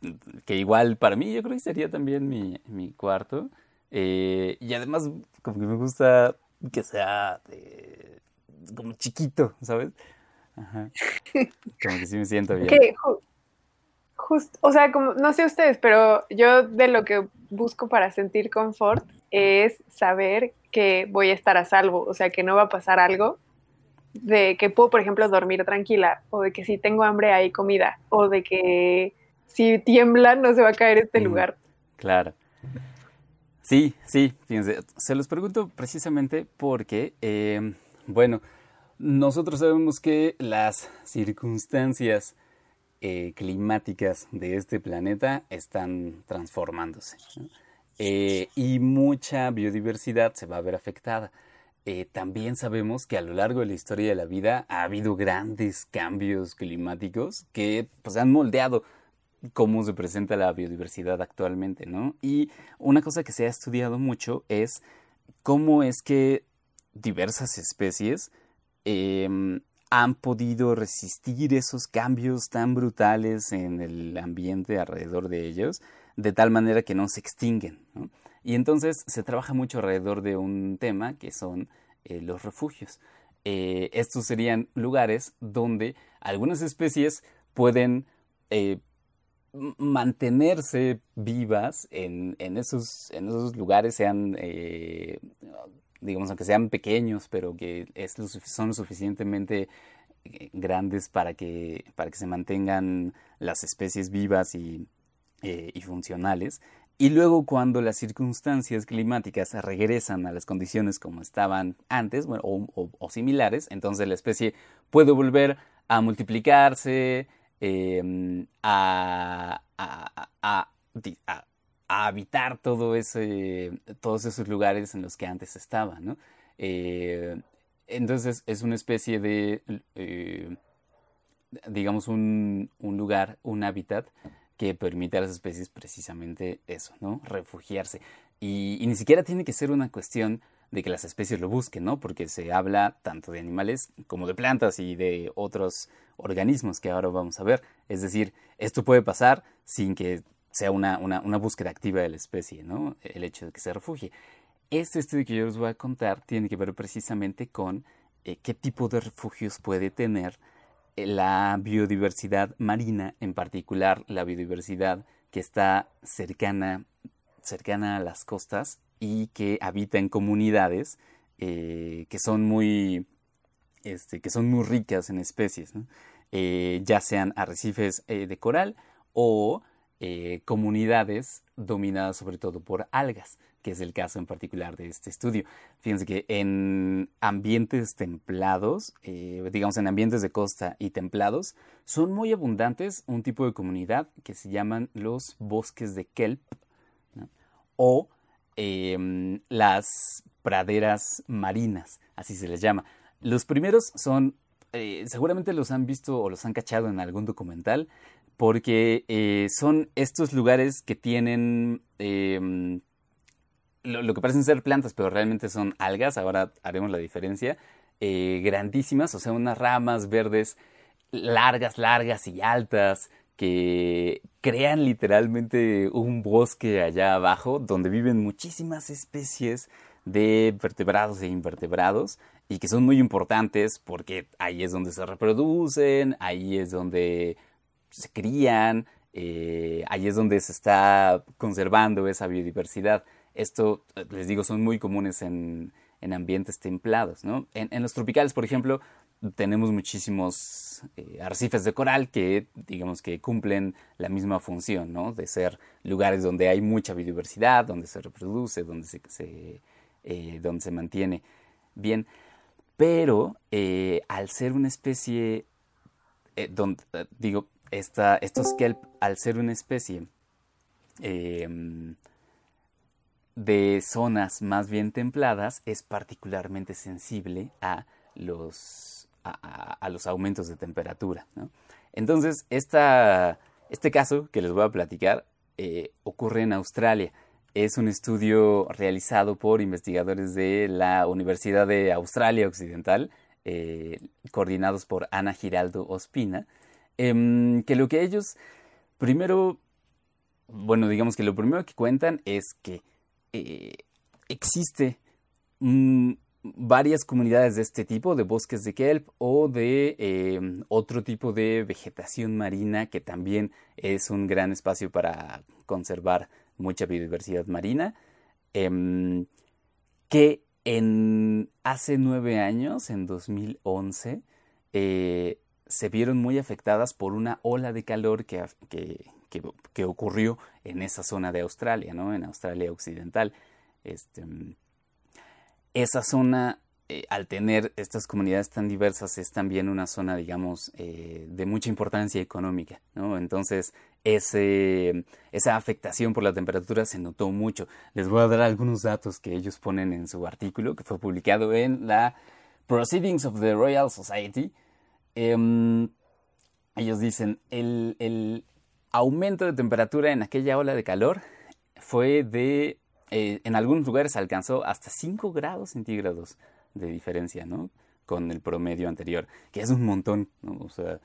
[SPEAKER 2] Que igual para mí yo creo que sería también mi, mi cuarto. Eh, y además como que me gusta que sea de- como chiquito, ¿sabes? Ajá. Como que sí me siento bien.
[SPEAKER 3] Que ju- just- o sea, como, no sé ustedes, pero yo de lo que busco para sentir confort es saber que voy a estar a salvo, o sea, que no va a pasar algo, de que puedo, por ejemplo, dormir tranquila, o de que si tengo hambre hay comida, o de que si tiembla no se va a caer este
[SPEAKER 2] Mm.
[SPEAKER 3] lugar.
[SPEAKER 2] Claro. Sí, sí, fíjense, se los pregunto precisamente porque, eh, bueno, nosotros sabemos que las circunstancias eh, climáticas de este planeta están transformándose. Eh, y mucha biodiversidad se va a ver afectada. Eh, también sabemos que a lo largo de la historia de la vida ha habido grandes cambios climáticos que pues, han moldeado cómo se presenta la biodiversidad actualmente, ¿no? Y una cosa que se ha estudiado mucho es cómo es que diversas especies em, han podido resistir esos cambios tan brutales en el ambiente alrededor de ellos, de tal manera que no se extinguen. Y entonces se trabaja mucho alrededor de un tema que son eh, los refugios. Eh, estos serían lugares donde algunas especies pueden eh, mantenerse vivas en, en esos, en esos lugares, sean, digamos, aunque sean pequeños, pero que son lo suficientemente eh, grandes para que, para que se mantengan las especies vivas y, eh, y funcionales. Y luego cuando las circunstancias climáticas regresan a las condiciones como estaban antes, bueno, o, similares, entonces la especie puede volver a multiplicarse, di- a- a habitar todo ese, todos esos lugares en los que antes estaba. Eh, entonces es una especie de, eh, digamos, un, un lugar, un hábitat que permite a las especies precisamente eso, ¿no? Refugiarse. Y, y ni siquiera tiene que ser una cuestión de que las especies lo busquen, ¿no? Porque se habla tanto de animales como de plantas y de otros organismos que ahora vamos a ver. Es decir, esto puede pasar sin que sea una, una, búsqueda activa de la especie, ¿no? El hecho de que se refugie. Este estudio que yo les voy a contar tiene que ver precisamente con eh, qué tipo de refugios puede tener eh, la biodiversidad marina, en particular la biodiversidad que está cercana, cercana a las costas y que habita en comunidades eh, que son muy este, que son muy ricas en especies, ya sean arrecifes de coral o eh, comunidades dominadas sobre todo por algas, que es el caso en particular de este estudio. Fíjense que en ambientes templados, eh, digamos en ambientes de costa y templados, son muy abundantes un tipo de comunidad que se llaman los bosques de kelp o em, las praderas marinas, así se les llama. Los primeros son, eh, seguramente los han visto o los han cachado en algún documental, porque eh, son estos lugares que tienen em, lo, que parecen ser plantas, pero realmente son algas, ahora haremos la diferencia, eh, grandísimas, o sea, unas ramas verdes largas, largas y altas que crean literalmente un bosque allá abajo donde viven muchísimas especies de vertebrados e invertebrados y que son muy importantes porque ahí es donde se reproducen, ahí es donde se crían, eh, ahí es donde se está conservando esa biodiversidad. Esto, les digo, son muy comunes en, en ambientes templados, ¿no? En, en los tropicales, por ejemplo, tenemos muchísimos eh, arrecifes de coral que, digamos, que cumplen la misma función, ¿no? De ser lugares donde hay mucha biodiversidad, donde se reproduce, donde se, eh, donde se mantiene bien. Pero eh, al ser una especie, eh, donde, digo, esta, estos kelp, al ser una especie em, de zonas más bien templadas, es particularmente sensible a los, aumentos de temperatura. Entonces, este caso que les voy a platicar eh, ocurre en Australia. Es un estudio realizado por investigadores de la Universidad de Australia Occidental, eh, coordinados por Ana Giraldo Ospina, em, que lo que ellos primero, bueno, digamos que lo primero que cuentan es que eh, existe varias comunidades de este tipo, de bosques de kelp o de eh, otro tipo de vegetación marina que también es un gran espacio para conservar mucha biodiversidad marina, em, que en hace nueve años, en 2011, eh, se vieron muy afectadas por una ola de calor que, que, que- ocurrió en esa zona de Australia, ¿no? En Australia Occidental. Este, esa zona, eh, al tener estas comunidades tan diversas, es también una zona, digamos, eh, de mucha importancia económica, ¿no? Entonces, ese, esa afectación por la temperatura se notó mucho. Les voy a dar algunos datos que ellos ponen en su artículo, que fue publicado en la Proceedings of the Royal Society. Em, ellos dicen, el, el aumento de temperatura en aquella ola de calor fue de, eh, en algunos lugares alcanzó hasta 5 grados centígrados de diferencia, ¿no? Con el promedio anterior, que es un montón, ¿no? O sea,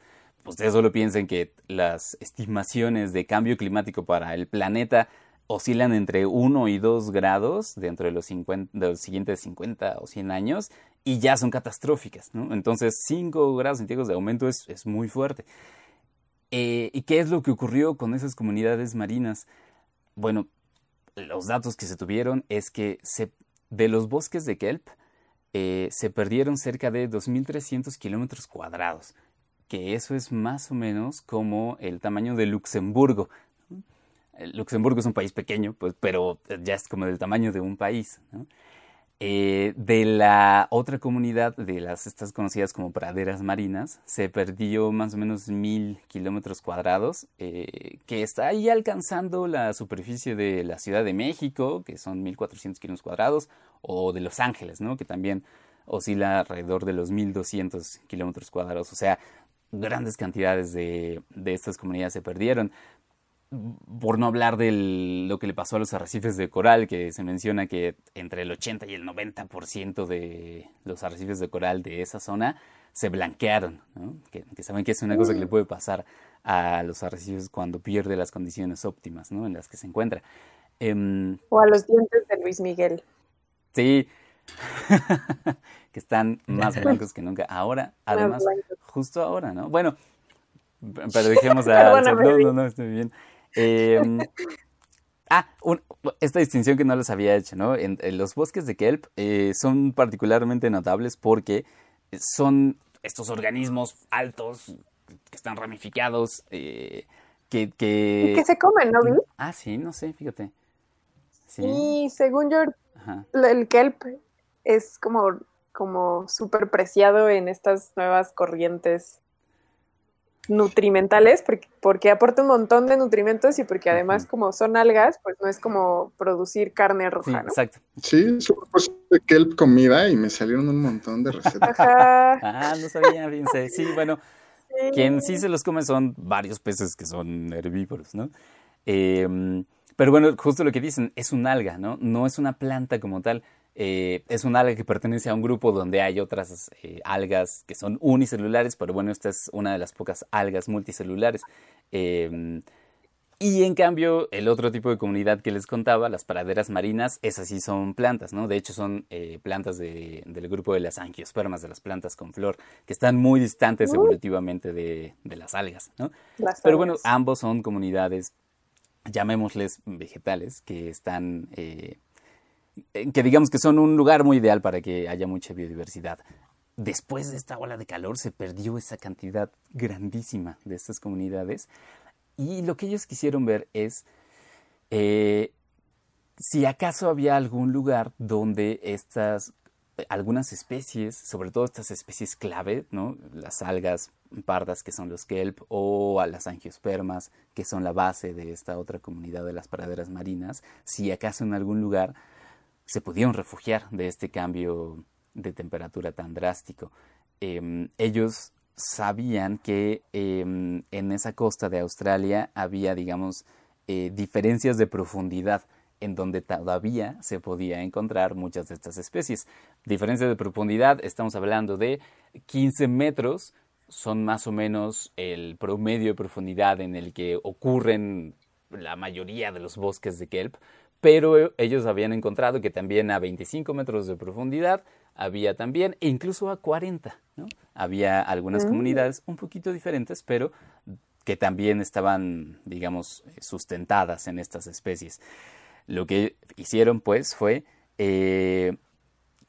[SPEAKER 2] ustedes solo piensen que las estimaciones de cambio climático para el planeta oscilan entre 1 y 2 grados dentro de los, 50 de los siguientes 50 o 100 años y ya son catastróficas, ¿no? Entonces 5 grados centígrados de aumento es, es muy fuerte. Eh, ¿Y qué es lo que ocurrió con esas comunidades marinas? Bueno, los datos que se tuvieron es que se, de los bosques de kelp eh, se perdieron cerca de 2.300 kilómetros cuadrados, que eso es más o menos como el tamaño de Luxemburgo. El Luxemburgo es un país pequeño, pues, pero ya es como del tamaño de un país. ¿no? Eh, de la otra comunidad, de las estas conocidas como praderas marinas, se perdió más o menos mil kilómetros cuadrados, eh, que está ahí alcanzando la superficie de la Ciudad de México, que son 1400 kilómetros cuadrados, o de Los Ángeles, ¿no? que también oscila alrededor de los 1200 kilómetros cuadrados. O sea, grandes cantidades de, de estas comunidades se perdieron por no hablar de lo que le pasó a los arrecifes de coral, que se menciona que entre el 80 y el 90% de los arrecifes de coral de esa zona se blanquearon, ¿no? que, que, saben que es una cosa que le puede pasar a los arrecifes cuando pierde las condiciones óptimas ¿no? en las que se encuentra. Eh,
[SPEAKER 3] O a los dientes de Luis Miguel.
[SPEAKER 2] sí, que están más blancos que nunca. Ahora, además, justo ahora, ¿no? Bueno, pero dejemos a... No, no, no, estoy bien. Eh, ah, un- esta distinción que no les había hecho, ¿no? En, en los bosques de kelp eh, son particularmente notables porque son estos organismos altos que están ramificados, eh, que,
[SPEAKER 3] Y
[SPEAKER 2] que...
[SPEAKER 3] que se comen, ¿no, Vi?
[SPEAKER 2] Ah, sí, no sé, fíjate. Sí,
[SPEAKER 3] Y según yo,
[SPEAKER 2] ajá.
[SPEAKER 3] el kelp es como, como súper preciado en estas nuevas corrientes nutrimentales porque, porque aporta un montón de nutrimentos y porque además como son algas, pues no es como producir carne
[SPEAKER 2] Sí,
[SPEAKER 3] roja, ¿no?
[SPEAKER 2] exacto.
[SPEAKER 4] Sí, solo puse kelp comida y me salieron un montón de recetas.
[SPEAKER 3] Ajá.
[SPEAKER 2] Ah, no sabía, fíjense. Sí, bueno,
[SPEAKER 3] sí.
[SPEAKER 2] quien sí se los come son varios peces que son herbívoros, ¿no? Eh, pero bueno, justo lo que dicen, es un alga, ¿no? No es una planta como tal. Eh, es un alga que pertenece a un grupo donde hay otras eh, algas que son unicelulares, pero bueno, esta es una de las pocas algas multicelulares. Eh, y en cambio, el otro tipo de comunidad que les contaba, las praderas marinas, esas sí son plantas, ¿no? De hecho, son eh, plantas de- del grupo de las angiospermas, de las plantas con flor, que están muy distantes evolutivamente de, de las algas, ¿no?
[SPEAKER 3] Las
[SPEAKER 2] Pero bueno, ambos son comunidades, llamémosles vegetales, que están, eh, que digamos que son un lugar muy ideal para que haya mucha biodiversidad. Después de esta ola de calor se perdió esa cantidad grandísima de estas comunidades y lo que ellos quisieron ver es eh, si acaso había algún lugar donde estas, algunas especies, sobre todo estas especies clave, ¿no? las algas pardas que son los kelp o a las angiospermas que son la base de esta otra comunidad de las praderas marinas, si acaso en algún lugar se pudieron refugiar de este cambio de temperatura tan drástico. Eh, ellos sabían que eh, en esa costa de Australia había, digamos, eh, diferencias de profundidad en donde todavía se podía encontrar muchas de estas especies. Diferencias de profundidad, estamos hablando de 15 metros, son más o menos el promedio de profundidad en el que ocurren la mayoría de los bosques de kelp, pero ellos habían encontrado que también a 25 metros de profundidad había también, e incluso a 40, ¿no? Había algunas
[SPEAKER 3] Mm.
[SPEAKER 2] comunidades un poquito diferentes, pero que también estaban, digamos, sustentadas en estas especies. Lo que hicieron, pues, fue eh,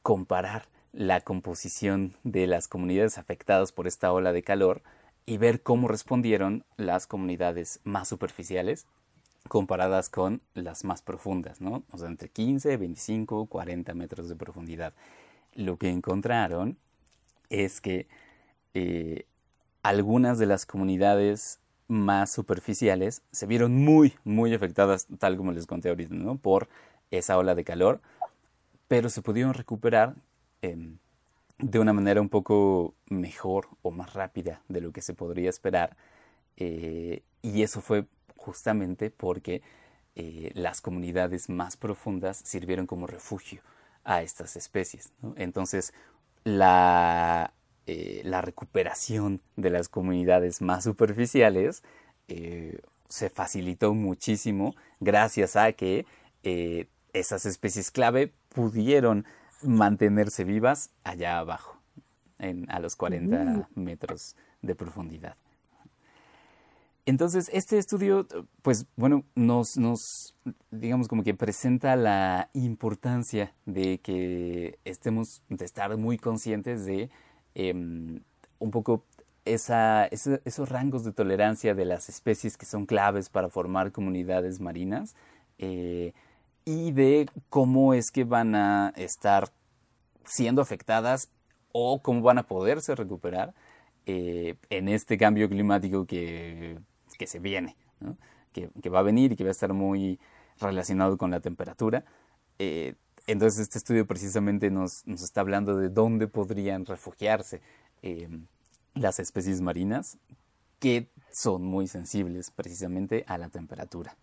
[SPEAKER 2] comparar la composición de las comunidades afectadas por esta ola de calor y ver cómo respondieron las comunidades más superficiales comparadas con las más profundas, ¿no? O sea, entre 15, 25, 40 metros de profundidad. Lo que encontraron es que eh, algunas de las comunidades más superficiales se vieron muy, muy afectadas, tal como les conté ahorita, ¿no? Por esa ola de calor, pero se pudieron recuperar eh, de una manera un poco mejor o más rápida de lo que se podría esperar. eh, y eso fue justamente porque eh, las comunidades más profundas sirvieron como refugio a estas especies. ¿no? Entonces, la, eh, la recuperación de las comunidades más superficiales eh, se facilitó muchísimo gracias a que esas especies clave pudieron mantenerse vivas allá abajo, en- a los 40 metros de profundidad. Entonces, este estudio, pues bueno, nos, nos, digamos, como que presenta la importancia de que estemos, de estar muy conscientes de em, un poco esa, esos rangos de tolerancia de las especies que son claves para formar comunidades marinas eh, y de cómo es que van a estar siendo afectadas o cómo van a poderse recuperar eh, en este cambio climático que, que se viene, ¿no? que, que va a venir y que va a estar muy relacionado con la temperatura. Eh, entonces este estudio precisamente nos, nos está hablando de dónde podrían refugiarse eh, las especies marinas que son muy sensibles precisamente a la temperatura.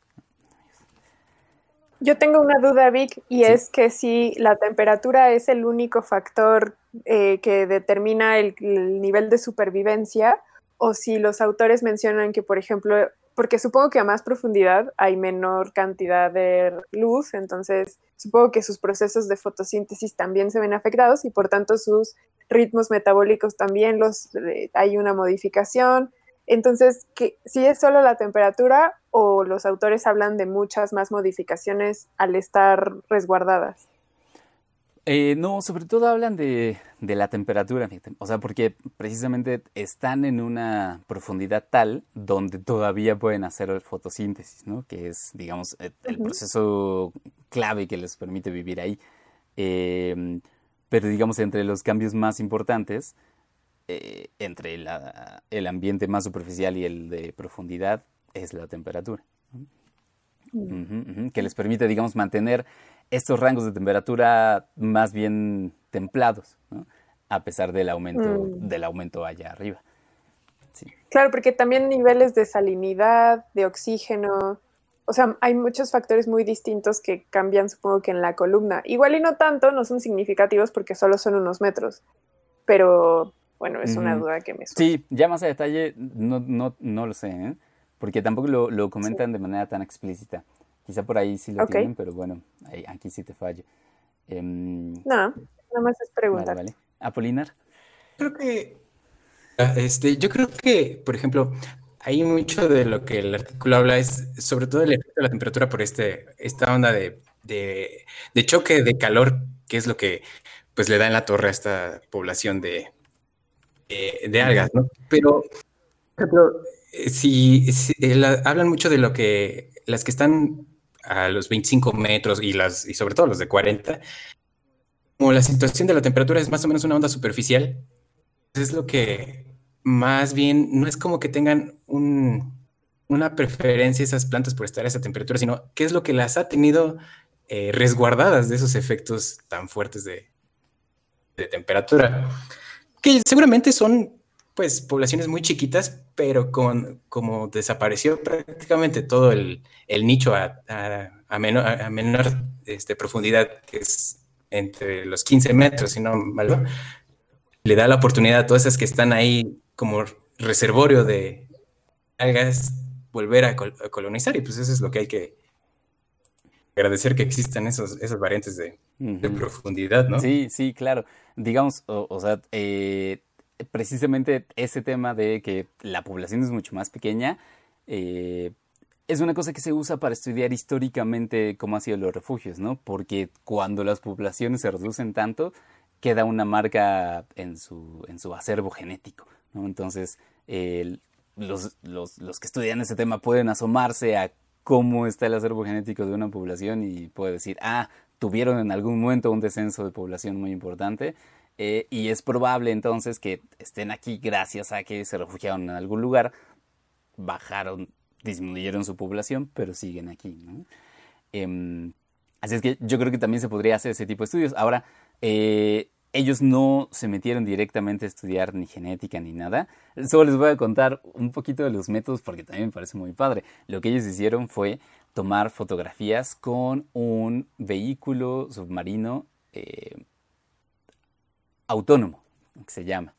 [SPEAKER 3] Yo tengo una duda, Vic, y
[SPEAKER 2] Sí.
[SPEAKER 3] es que si la temperatura es el único factor eh, que determina el, el nivel de supervivencia, o si los autores mencionan que, por ejemplo, porque supongo que a más profundidad hay menor cantidad de luz, entonces supongo que sus procesos de fotosíntesis también se ven afectados y por tanto sus ritmos metabólicos también los eh, hay una modificación. Entonces, si es solo la temperatura o los autores hablan de muchas más modificaciones al estar resguardadas.
[SPEAKER 2] Eh, no, sobre todo hablan de, de la temperatura, fíjate. o sea, porque precisamente están en una profundidad tal donde todavía pueden hacer fotosíntesis, ¿no? Que es, digamos, el proceso clave que les permite vivir ahí. Eh, pero, digamos, entre los cambios más importantes, eh, entre la- el ambiente más superficial y el de profundidad, es la temperatura. Que les permite, digamos, mantener estos rangos de temperatura más bien templados, ¿no? a pesar del aumento,
[SPEAKER 3] Mm.
[SPEAKER 2] del aumento allá arriba.
[SPEAKER 3] Claro, porque también niveles de salinidad, de oxígeno, o sea, hay muchos factores muy distintos que cambian, supongo que en la columna. Igual y no tanto, no son significativos porque solo son unos metros, pero bueno, es una duda que me surge.
[SPEAKER 2] Sí, ya más a detalle no, no, no lo sé, ¿eh? porque tampoco lo, lo comentan de manera tan explícita. Quizá por ahí sí lo
[SPEAKER 3] Ok.
[SPEAKER 2] tienen, pero bueno, ahí- aquí sí te fallo. Em,
[SPEAKER 3] No, nada más es
[SPEAKER 2] vale,
[SPEAKER 3] preguntar.
[SPEAKER 2] vale. Apolinar.
[SPEAKER 7] Creo que, ah, este, yo creo que, por ejemplo, hay mucho de lo que el artículo habla es sobre todo el efecto de la temperatura por este, esta onda de, de, de choque de calor, que es lo que pues le da en la torre a esta población de, de, de algas, ¿no? Pero, por ejemplo, eh, si, si, eh, la- hablan mucho de lo que las que están a los 25 metros y las y sobre todo los de 40, como la situación de la temperatura es más o menos una onda superficial, es lo que más bien no es como que tengan un- una preferencia esas plantas por estar a esa temperatura, sino qué es lo que las ha tenido eh, resguardadas de esos efectos tan fuertes de, de temperatura. Que seguramente son pues poblaciones muy chiquitas, pero con como desapareció prácticamente todo el, el nicho a, a- a menor, a- a menor, este, profundidad, que es entre los 15 metros, si no mal le da la oportunidad a todas esas que están ahí como reservorio de algas volver a, col- a colonizar y pues eso es lo que hay que agradecer que existan esos, esas variantes de, profundidad, ¿no?
[SPEAKER 2] Sí, sí, claro. Digamos, o, o sea, eh, precisamente ese tema de que la población es mucho más pequeña, eh, es una cosa que se usa para estudiar históricamente cómo han sido los refugios, ¿no? Porque cuando las poblaciones se reducen tanto, queda una marca en su, en su acervo genético, ¿no? Entonces, los, los, los que estudian ese tema pueden asomarse a cómo está el acervo genético de una población y puede decir, ah, tuvieron en algún momento un descenso de población muy importante eh, y es probable entonces que estén aquí gracias a que se refugiaron en algún lugar, bajaron, disminuyeron su población, pero siguen aquí, ¿no? Em, así es que yo creo que también se podría hacer ese tipo de estudios. Ahora, eh, ellos no se metieron directamente a estudiar ni genética ni nada. Solo les voy a contar un poquito de los métodos porque también me parece muy padre. Lo que ellos hicieron fue tomar fotografías con un vehículo submarino eh, autónomo, que se llama,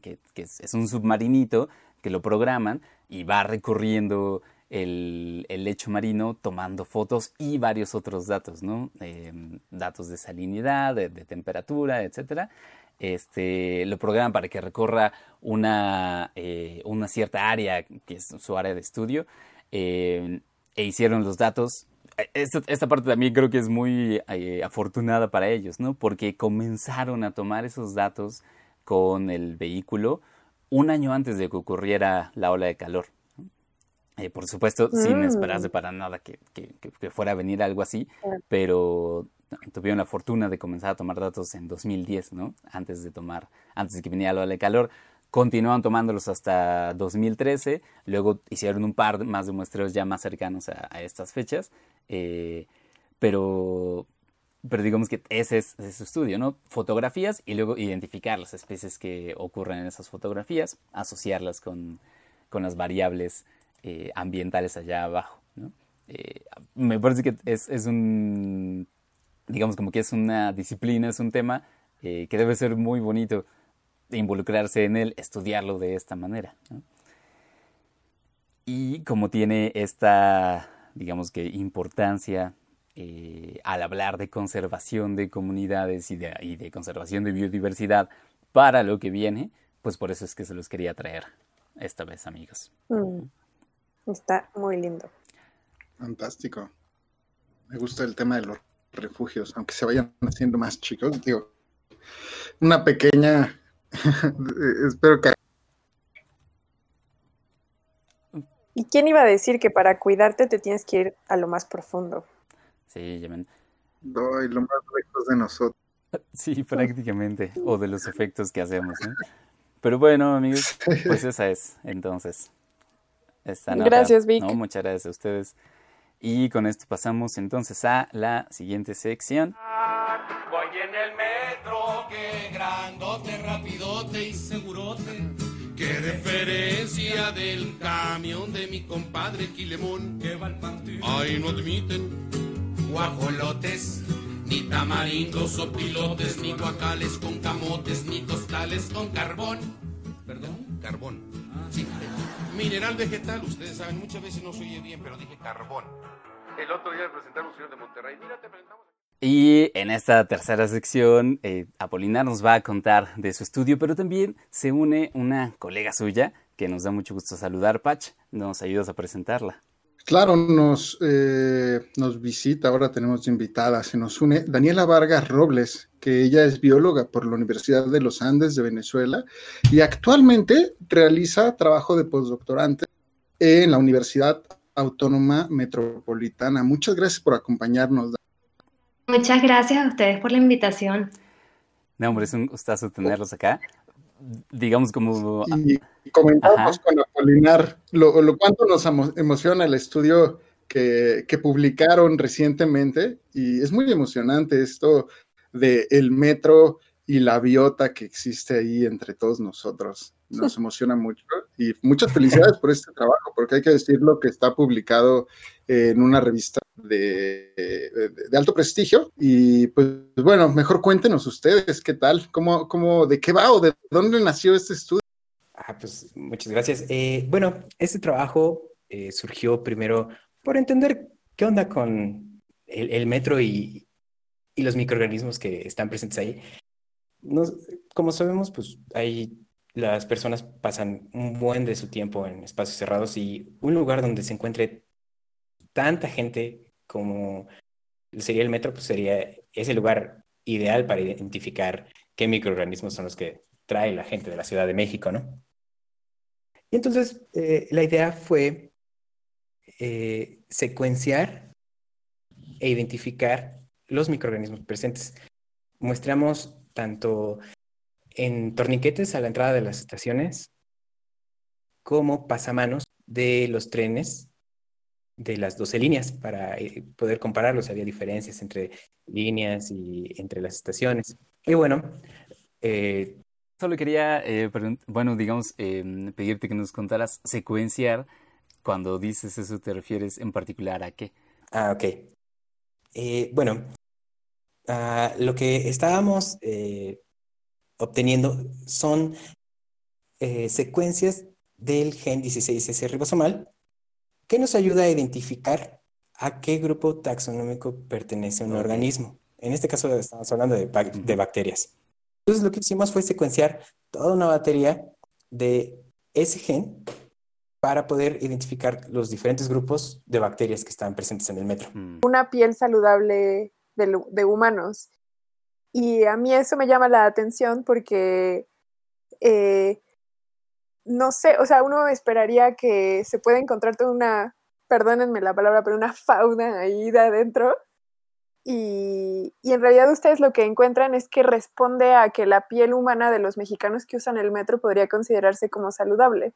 [SPEAKER 2] que, es, un submarinito que lo programan y va recorriendo el, lecho marino tomando fotos y varios otros datos, ¿no? Eh, datos de salinidad, de, temperatura, etcétera. este, lo programan para que recorra una, eh, una cierta área, que es su área de estudio, eh, e hicieron los datos. Esta, esta parte también creo que es muy eh, afortunada para ellos, ¿no? Porque comenzaron a tomar esos datos con el vehículo un año antes de que ocurriera la ola de calor. Eh, por supuesto, sin
[SPEAKER 3] Mm.
[SPEAKER 2] esperarse para nada que, que- que- fuera a venir algo así, pero tuvieron la fortuna de comenzar a tomar datos en 2010, ¿no? Antes de tomar, antes de que viniera la ola de calor. Continuaron tomándolos hasta 2013, luego hicieron un par más de muestreos ya más cercanos a, a estas fechas, eh, pero, pero digamos que ese es, su estudio, ¿no? Fotografías y luego identificar las especies que ocurren en esas fotografías, asociarlas con, con las variables eh, ambientales allá abajo. Eh, me parece que es, es un, digamos como que es una disciplina, es un tema que debe ser muy bonito involucrarse en él, estudiarlo de esta manera. Y como tiene esta, digamos que, importancia eh, al hablar de conservación de comunidades y de, y de conservación de biodiversidad para lo que viene, pues por eso es que se los quería traer esta vez, amigos.
[SPEAKER 3] Mm. Está muy lindo.
[SPEAKER 4] Fantástico. Me gusta el tema de los refugios, aunque se vayan haciendo más chicos. Digo, una pequeña. Espero que.
[SPEAKER 3] ¿Y quién iba a decir que para cuidarte te tienes que ir a lo más profundo?
[SPEAKER 2] Sí, ya ven.
[SPEAKER 4] doy lo más lejos de nosotros.
[SPEAKER 2] Sí, prácticamente. O de los efectos que hacemos, ¿no? Pero bueno, amigos, pues esa es, entonces. Esta nota,
[SPEAKER 3] Gracias, Vic.
[SPEAKER 2] ¿no? Muchas gracias a ustedes. Y con esto pasamos entonces a la siguiente sección.
[SPEAKER 9] Voy mi compadre Quilemón. Que va al partido. Ay, no admiten guajolotes, ni tamarindos o pilotes, ni guacales con camotes, ni tostales con carbón. Perdón, carbón. Sí, mineral vegetal, ustedes saben, muchas veces no se oye bien, pero dije carbón. El otro día me presentaron un señor de Monterrey. Mira, te presentamos.
[SPEAKER 2] Y en esta tercera sección, eh, Apolinar nos va a contar de su estudio, pero también se une una colega suya que nos da mucho gusto saludar, Pach. ¿Nos ayudas a presentarla?
[SPEAKER 4] Claro, nos, eh, nos visita, ahora tenemos invitada, se nos une Daniela Vargas Robles, que ella es bióloga por la Universidad de los Andes de Venezuela y actualmente realiza trabajo de postdoctorante en la Universidad Autónoma Metropolitana. Muchas gracias por acompañarnos.
[SPEAKER 10] Muchas gracias a ustedes por la invitación.
[SPEAKER 2] No, hombre, es un gustazo tenerlos acá. Digamos como...
[SPEAKER 4] Y comentamos
[SPEAKER 2] Ajá.
[SPEAKER 4] con Apolinar lo, lo cuánto nos emo- emociona el estudio que, que publicaron recientemente y es muy emocionante esto de el metro y la biota que existe ahí entre todos nosotros. Nos emociona mucho y muchas felicidades por este trabajo, porque hay que decirlo que está publicado en una revista de, de- de alto prestigio. Y pues bueno, mejor cuéntenos ustedes qué tal, cómo, cómo, de qué va o de dónde nació este estudio.
[SPEAKER 7] Ah, pues muchas gracias. Eh, bueno, este trabajo eh, surgió primero por entender qué onda con el, el metro y, y los microorganismos que están presentes ahí. Nos- como sabemos, pues ahí las personas pasan un buen de su tiempo en espacios cerrados y un lugar donde se encuentre tanta gente como sería el metro, pues sería ese lugar ideal para identificar qué microorganismos son los que trae la gente de la Ciudad de México, ¿no? Y entonces eh, la idea fue eh, secuenciar e identificar los microorganismos presentes. Muestramos tanto en torniquetes a la entrada de las estaciones como pasamanos de los trenes de las 12 líneas para eh, poder compararlos. Había diferencias entre líneas y entre las estaciones. Y bueno, eh,
[SPEAKER 2] Solo quería, eh, bueno, digamos, eh, pedirte que nos contaras secuenciar. Cuando dices eso, ¿te refieres en particular a qué?
[SPEAKER 7] Ah, ok. Bueno, ah, lo que estábamos obteniendo son secuencias del gen 16S ribosomal que nos ayuda a identificar a qué grupo taxonómico pertenece un organismo. En este caso estamos hablando de, bac- de
[SPEAKER 2] Ujú.
[SPEAKER 7] bacterias.
[SPEAKER 5] Entonces lo que hicimos fue secuenciar toda una batería de ese gen para poder identificar los diferentes grupos de bacterias que están presentes en el metro.
[SPEAKER 2] Mm.
[SPEAKER 3] una piel saludable de, lu- de humanos. Y a mí eso me llama la atención porque, eh, no sé, o sea, uno esperaría que se pueda encontrar toda una, perdónenme la palabra, pero una fauna ahí de adentro. Y, y en realidad ustedes lo que encuentran es que responde a que la piel humana de los mexicanos que usan el metro podría considerarse como saludable.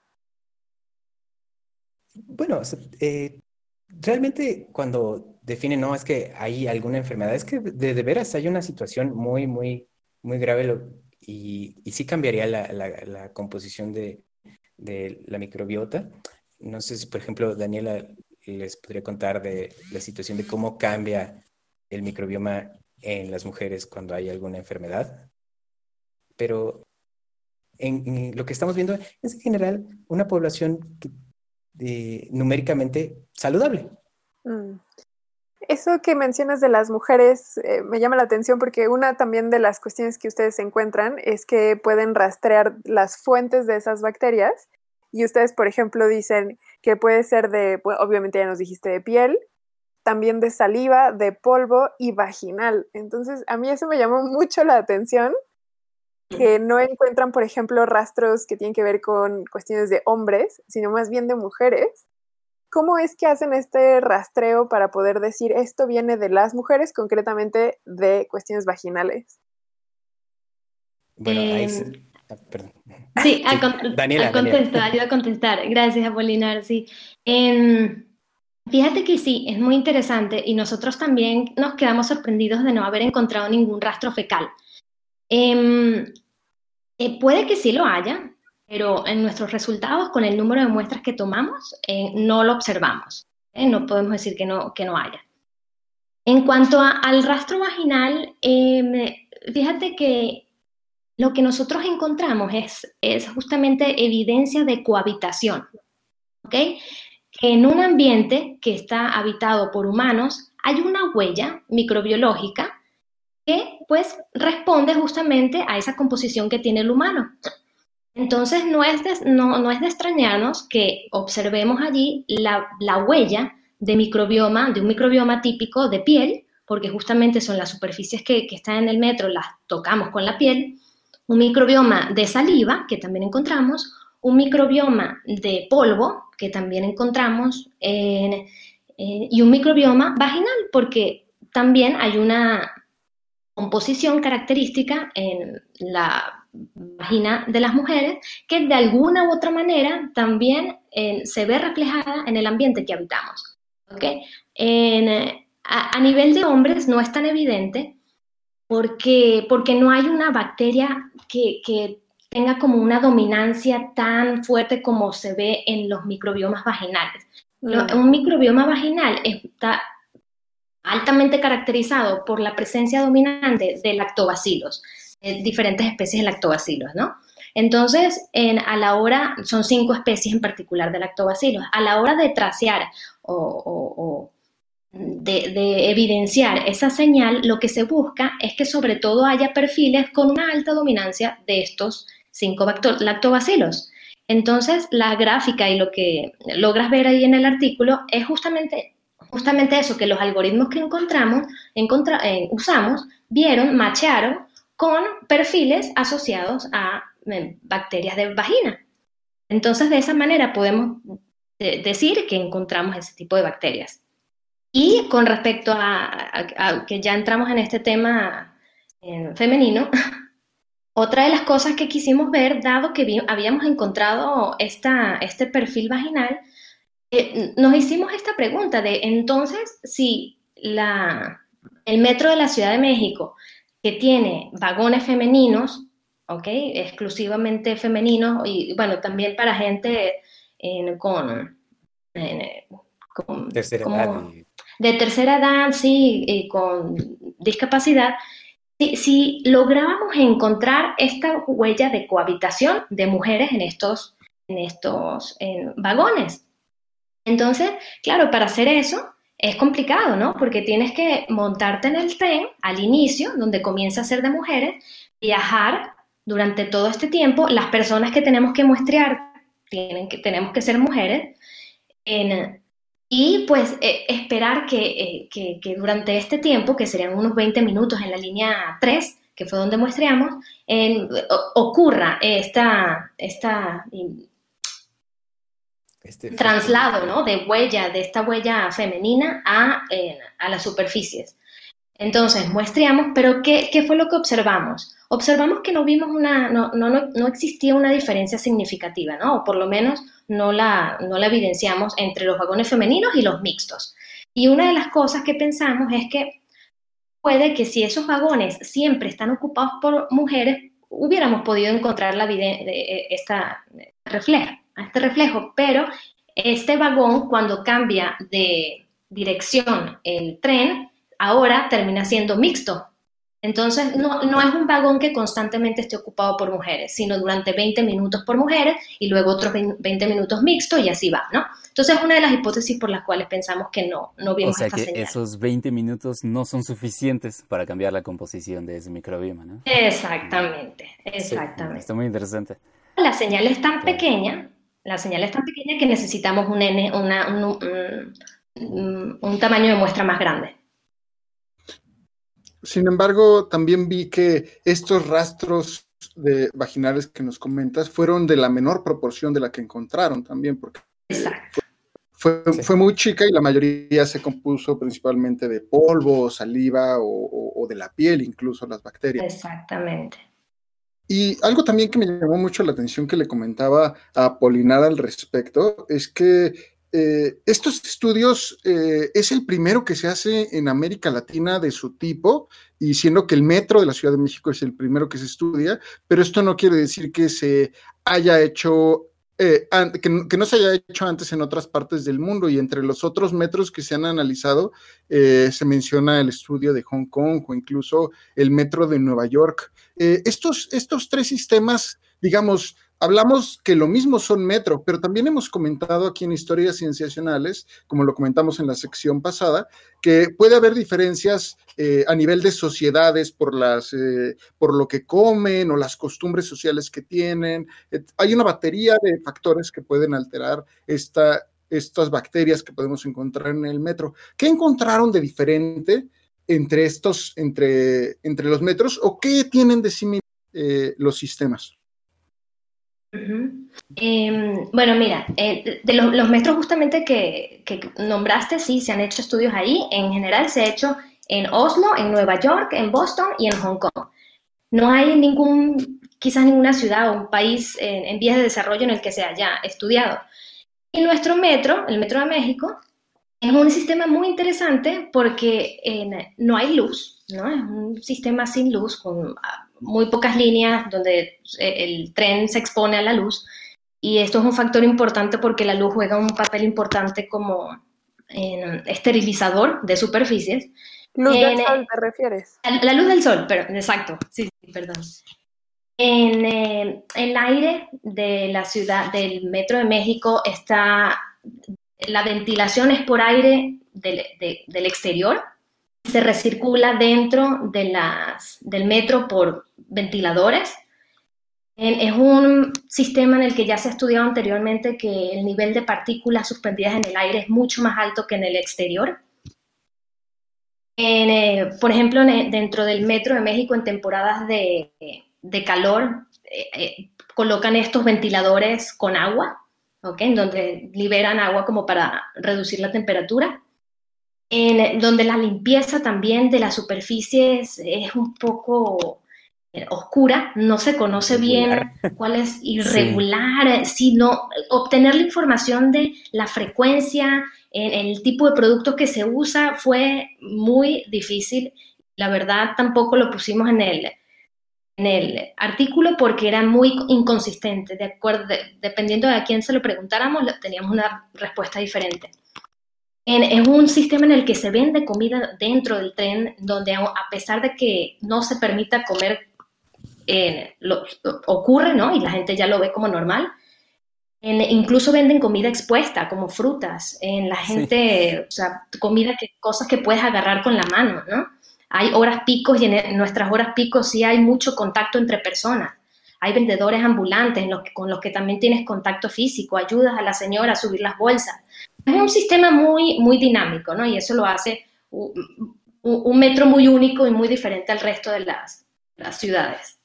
[SPEAKER 5] Bueno, eh, realmente cuando definen, no, es que hay alguna enfermedad, es que de, de veras hay una situación muy, muy, muy grave y, y sí cambiaría la- la composición de, de la microbiota. No sé si, por ejemplo, Daniela les podría contar de la situación de cómo cambia el microbioma en las mujeres cuando hay alguna enfermedad. Pero en, lo que estamos viendo es en general una población eh, numéricamente saludable.
[SPEAKER 3] Mm. Eso que mencionas de las mujeres eh, me llama la atención porque una también de las cuestiones que ustedes encuentran es que pueden rastrear las fuentes de esas bacterias y ustedes, por ejemplo, dicen que puede ser de, bueno, obviamente ya nos dijiste de piel, también de saliva, de polvo y vaginal. Entonces, a mí eso me llamó mucho la atención que no encuentran, por ejemplo, rastros que tienen que ver con cuestiones de hombres, sino más bien de mujeres. ¿Cómo es que hacen este rastreo para poder decir esto viene de las mujeres, concretamente de cuestiones vaginales?
[SPEAKER 5] Bueno, ahí
[SPEAKER 10] Em,
[SPEAKER 5] se- ah, perdón.
[SPEAKER 10] Sí, a, con-
[SPEAKER 5] Daniela,
[SPEAKER 10] a contestar, ayuda a contestar. Gracias, Apolinar. Sí. Em, fíjate que sí, es muy interesante y nosotros también nos quedamos sorprendidos de no haber encontrado ningún rastro fecal. Em, eh, puede que sí lo haya, pero en nuestros resultados, con el número de muestras que tomamos, eh, no lo observamos. ¿eh? No podemos decir que no, que no haya. En cuanto a- al rastro vaginal, em, fíjate que lo que nosotros encontramos es, es justamente evidencia de cohabitación, ¿ok? Que en un ambiente que está habitado por humanos hay una huella microbiológica que pues responde justamente a esa composición que tiene el humano. Entonces no es de, no, no es de extrañarnos que observemos allí la, la huella de microbioma, de un microbioma típico de piel, porque justamente son las superficies que, que están en el metro, las tocamos con la piel, un microbioma de saliva, que también encontramos, un microbioma de polvo, que también encontramos, en- y un microbioma vaginal, porque también hay una composición característica en la vagina de las mujeres que de alguna u otra manera también eh, se ve reflejada en el ambiente que habitamos. ¿ok? En, eh, a, a nivel de hombres no es tan evidente porque, porque no hay una bacteria que, que tenga como una dominancia tan fuerte como se ve en los microbiomas vaginales.
[SPEAKER 3] Mm.
[SPEAKER 10] un microbioma vaginal está altamente caracterizado por la presencia dominante de lactobacilos, de diferentes especies de lactobacilos, ¿no? Entonces, en- a la hora, son cinco especies en particular de lactobacilos, a la hora de tracear o, de, de evidenciar esa señal, lo que se busca es que sobre todo haya perfiles con una alta dominancia de estos cinco lactobacilos. Entonces, la gráfica y lo que logras ver ahí en el artículo es justamente, justamente eso, que los algoritmos que encontramos, encontra- eh, usamos, vieron, machearon con perfiles asociados a eh, bacterias de vagina. Entonces, de esa manera podemos eh, decir que encontramos ese tipo de bacterias. Y con respecto a, que ya entramos en este tema eh, femenino, otra de las cosas que quisimos ver, dado que habíamos encontrado este perfil vaginal, eh, nos hicimos esta pregunta de entonces si el metro de la Ciudad de México, que tiene vagones femeninos, ¿ok? Exclusivamente femeninos, y bueno, también para gente con, con-
[SPEAKER 5] Tercera
[SPEAKER 10] como-
[SPEAKER 5] edad y-
[SPEAKER 10] de tercera edad, sí, y con discapacidad, si, si lográbamos encontrar esta huella de cohabitación de mujeres en estos, en estos en vagones. Entonces, claro, para hacer eso es complicado, ¿no? Porque tienes que montarte en el tren al inicio, donde comienza a ser de mujeres, viajar durante todo este tiempo. Las personas que tenemos que muestrear tienen que, tenemos que ser mujeres. En- y pues eh, esperar que, eh, que- que durante este tiempo, que serían unos 20 minutos en la línea 3, que fue donde muestreamos, en- ocurra esta, esta
[SPEAKER 2] Este
[SPEAKER 10] traslado, ¿no? De huella, de esta huella femenina a, eh, a las superficies. Entonces, muestreamos, pero ¿qué, qué fue lo que observamos? Observamos que no vimos una, no, no, no, existía una diferencia significativa, ¿no? O por lo menos no la, no la evidenciamos entre los vagones femeninos y los mixtos. Y una de las cosas que pensamos es que puede que si esos vagones siempre están ocupados por mujeres, hubiéramos podido encontrar la eviden- de- reflejo, este reflejo, pero este vagón cuando cambia de dirección el tren, ahora termina siendo mixto. Entonces, no, no es un vagón que constantemente esté ocupado por mujeres, sino durante 20 minutos por mujeres y luego otros 20 minutos mixto y así va, ¿no? Entonces, es una de las hipótesis por las cuales pensamos que no, no
[SPEAKER 2] O
[SPEAKER 10] vimos
[SPEAKER 2] sea
[SPEAKER 10] esta
[SPEAKER 2] que
[SPEAKER 10] señal.
[SPEAKER 2] esos 20 minutos no son suficientes para cambiar la composición de ese microbioma, ¿no?
[SPEAKER 10] Exactamente,
[SPEAKER 2] Sí,
[SPEAKER 10] exactamente.
[SPEAKER 2] está muy interesante.
[SPEAKER 10] La señal es tan pequeña, la señal es tan pequeña que necesitamos un, N, una- un, un- un- tamaño de muestra más grande.
[SPEAKER 4] Sin embargo, también vi que estos rastros de vaginales que nos comentas fueron de la menor proporción de la que encontraron también, porque
[SPEAKER 10] Exacto.
[SPEAKER 4] fue,
[SPEAKER 5] Sí.
[SPEAKER 4] fue muy chica y la mayoría se compuso principalmente de polvo, saliva o, o- o de la piel, incluso las bacterias.
[SPEAKER 10] Exactamente.
[SPEAKER 4] Y algo también que me llamó mucho la atención que le comentaba a Polinar al respecto es que eh, estos estudios eh, es el primero que se hace en América Latina de su tipo, y siendo que el metro de la Ciudad de México es el primero que se estudia, pero esto no quiere decir que se haya hecho, eh, que, no- que no se haya hecho antes en otras partes del mundo, y entre los otros metros que se han analizado eh, se menciona el estudio de Hong Kong o incluso el metro de Nueva York. Eh, estos, estos tres sistemas, digamos, hablamos que lo mismo son metro, pero también hemos comentado aquí en Historias Cienciacionales, como lo comentamos en la sección pasada, que puede haber diferencias eh, a nivel de sociedades por, las, eh, por lo que comen o las costumbres sociales que tienen. Hay una batería de factores que pueden alterar esta, estas bacterias que podemos encontrar en el metro. ¿Qué encontraron de diferente entre estos, entre, entre los metros o qué tienen de similar eh, los sistemas?
[SPEAKER 10] Em, bueno, mira, eh, de- los, los metros justamente que, nombraste, sí, se han hecho estudios ahí. En general se ha hecho en Oslo, en Nueva York, en Boston y en Hong Kong. No hay ningún, quizás ninguna ciudad o un país en vías de desarrollo en el que se haya estudiado. Y nuestro metro, el Metro de México, es un sistema muy interesante porque en- no hay luz, ¿no? Es un sistema sin luz, con ah, muy pocas líneas donde eh, el tren se expone a la luz. Y esto es un factor importante porque la luz juega un papel importante como en, esterilizador de superficies.
[SPEAKER 3] Luz del sol, ¿te refieres?
[SPEAKER 10] La, la luz del sol, pero, exacto, sí, sí, perdón. En eh, el aire de la ciudad, del Metro de México, está, la ventilación es por aire del, de- del exterior, se recircula dentro del metro por ventiladores. En- es un sistema en el que ya se ha estudiado anteriormente que el nivel de partículas suspendidas en el aire es mucho más alto que en el exterior. Eh, por ejemplo, en, dentro del Metro de México, en temporadas de, de calor, eh, eh, colocan estos ventiladores con agua, ¿ok? En donde liberan agua como para reducir la temperatura. En eh, donde la limpieza también de las superficies es un poco eh, oscura, no se conoce bien cuál es irregular, sino obtener la información de la frecuencia, en el tipo de productos que se usa fue muy difícil. La verdad tampoco lo pusimos en el, el artículo porque era muy inconsistente. De acuerdo, de- dependiendo de a quién se lo preguntáramos, teníamos una respuesta diferente. En- es un sistema en el que se vende comida dentro del tren, donde a pesar de que no se permita comer, eh, lo- ocurre, ¿no? Y la gente ya lo ve como normal. En- incluso venden comida expuesta, como frutas. En la
[SPEAKER 2] Sí.
[SPEAKER 10] gente, o sea, comida que, cosas que puedes agarrar con la mano, ¿no? Hay horas picos y en, en nuestras horas picos sí hay mucho contacto entre personas. Hay vendedores ambulantes con los que también tienes contacto físico, ayudas a la señora a subir las bolsas. Es un sistema muy, muy dinámico, ¿no? Y eso lo hace un- un metro muy único y muy diferente al resto de las, las ciudades.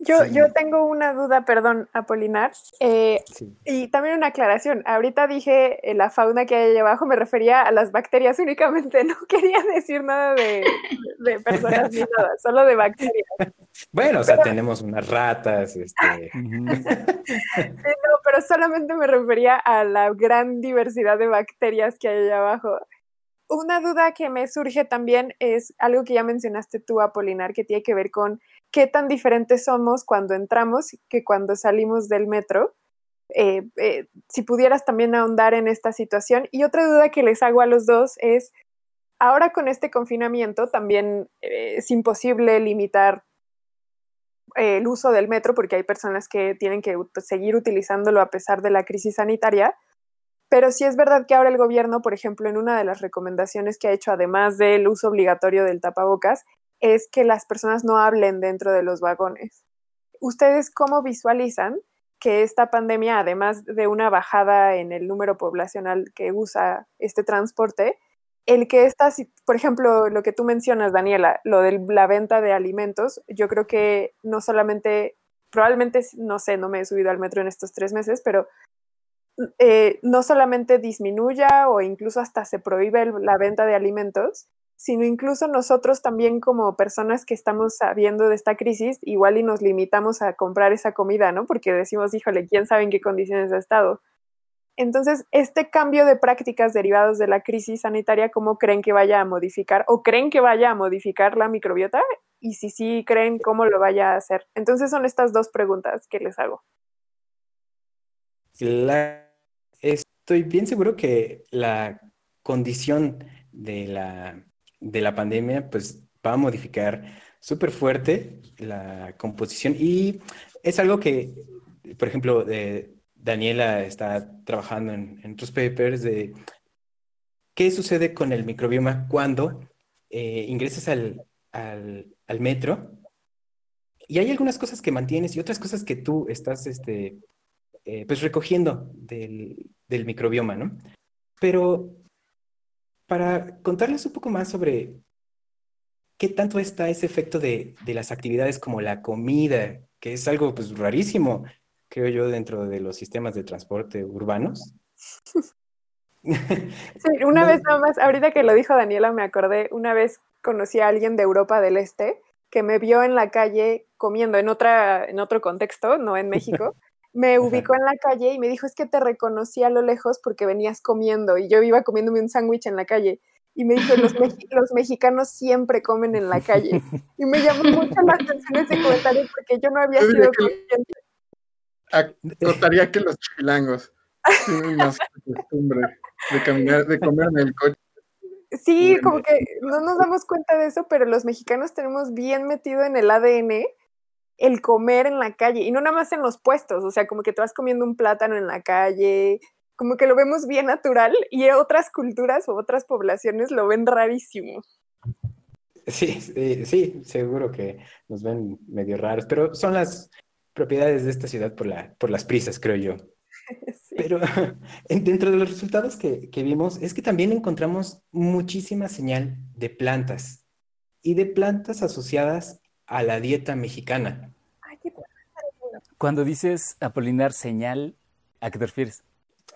[SPEAKER 3] Yo,
[SPEAKER 2] Sí.
[SPEAKER 3] yo tengo una duda, perdón, Apolinar. Eh,
[SPEAKER 7] Sí.
[SPEAKER 3] y también una aclaración. Ahorita dije eh, la fauna que hay ahí abajo, me refería a las bacterias únicamente. No quería decir nada de, de personas ni nada, solo de bacterias.
[SPEAKER 7] Bueno, o sea, tenemos unas ratas, este,
[SPEAKER 3] no, pero solamente me refería a la gran diversidad de bacterias que hay allá abajo. Una duda que me surge también es algo que ya mencionaste tú, Apolinar, que tiene que ver con qué tan diferentes somos cuando entramos que cuando salimos del metro. Eh, eh, si pudieras también ahondar en esta situación. Y otra duda que les hago a los dos es, ahora con este confinamiento también eh, es imposible limitar el uso del metro porque hay personas que tienen que seguir utilizándolo a pesar de la crisis sanitaria. Pero sí es verdad que ahora el gobierno, por ejemplo, en una de las recomendaciones que ha hecho, además del uso obligatorio del tapabocas, es que las personas no hablen dentro de los vagones. ¿Ustedes cómo visualizan que esta pandemia, además de una bajada en el número poblacional que usa este transporte, el que esta, por ejemplo, lo que tú mencionas, Daniela, lo de la venta de alimentos, yo creo que no solamente, probablemente, no sé, no me he subido al metro en estos tres meses, pero eh, no solamente disminuya o incluso hasta se prohíbe la venta de alimentos, sino incluso nosotros también como personas que estamos sabiendo de esta crisis, igual y nos limitamos a comprar esa comida, ¿no? Porque decimos, híjole, ¿quién sabe en qué condiciones ha estado? Entonces, este cambio de prácticas derivados de la crisis sanitaria, ¿cómo creen que vaya a modificar o creen que vaya a modificar la microbiota? Y si sí creen, ¿cómo lo vaya a hacer? Entonces son estas dos preguntas que les hago.
[SPEAKER 7] Estoy bien seguro que la condición de la, de la pandemia pues va a modificar súper fuerte la composición y es algo que, por ejemplo, eh, Daniela está trabajando en, otros papers de qué sucede con el microbioma cuando eh, ingresas al, al, al metro y hay algunas cosas que mantienes y otras cosas que tú estás este, eh, pues recogiendo del, del microbioma, ¿no? Pero para contarles un poco más sobre qué tanto está ese efecto de, de las actividades como la comida, que es algo pues rarísimo, creo yo, dentro de los sistemas de transporte urbanos.
[SPEAKER 3] Sí, una vez nada más, ahorita que lo dijo Daniela, me acordé, una vez conocí a alguien de Europa del Este que me vio en la calle comiendo en otra, en otro contexto, no en México. Me
[SPEAKER 7] Ajá.
[SPEAKER 3] ubicó en la calle y me dijo, es que te reconocí a lo lejos porque venías comiendo y yo iba comiéndome un sándwich en la calle. Y me dijo, los, mexi- los mexicanos siempre comen en la calle. Y me llamó mucho la atención ese comentario porque yo no había
[SPEAKER 4] Yo
[SPEAKER 3] sido consciente.
[SPEAKER 4] Acotaría que los chilangos tienen más costumbre de caminar, de comer en el coche.
[SPEAKER 3] Sí, como que no nos damos cuenta de eso, pero los mexicanos tenemos bien metido en el ADN el comer en la calle y no nada más en los puestos, o sea, como que te vas comiendo un plátano en la calle, como que lo vemos bien natural y otras culturas o otras poblaciones lo ven rarísimo.
[SPEAKER 7] Sí, sí, sí, seguro que nos ven medio raros, pero son las propiedades de esta ciudad por la, por las prisas, creo yo.
[SPEAKER 3] Sí.
[SPEAKER 7] Pero en- dentro de los resultados que, que vimos es que también encontramos muchísima señal de plantas y de plantas asociadas a la dieta mexicana.
[SPEAKER 2] Cuando dices Apolinar señal, ¿a qué te refieres?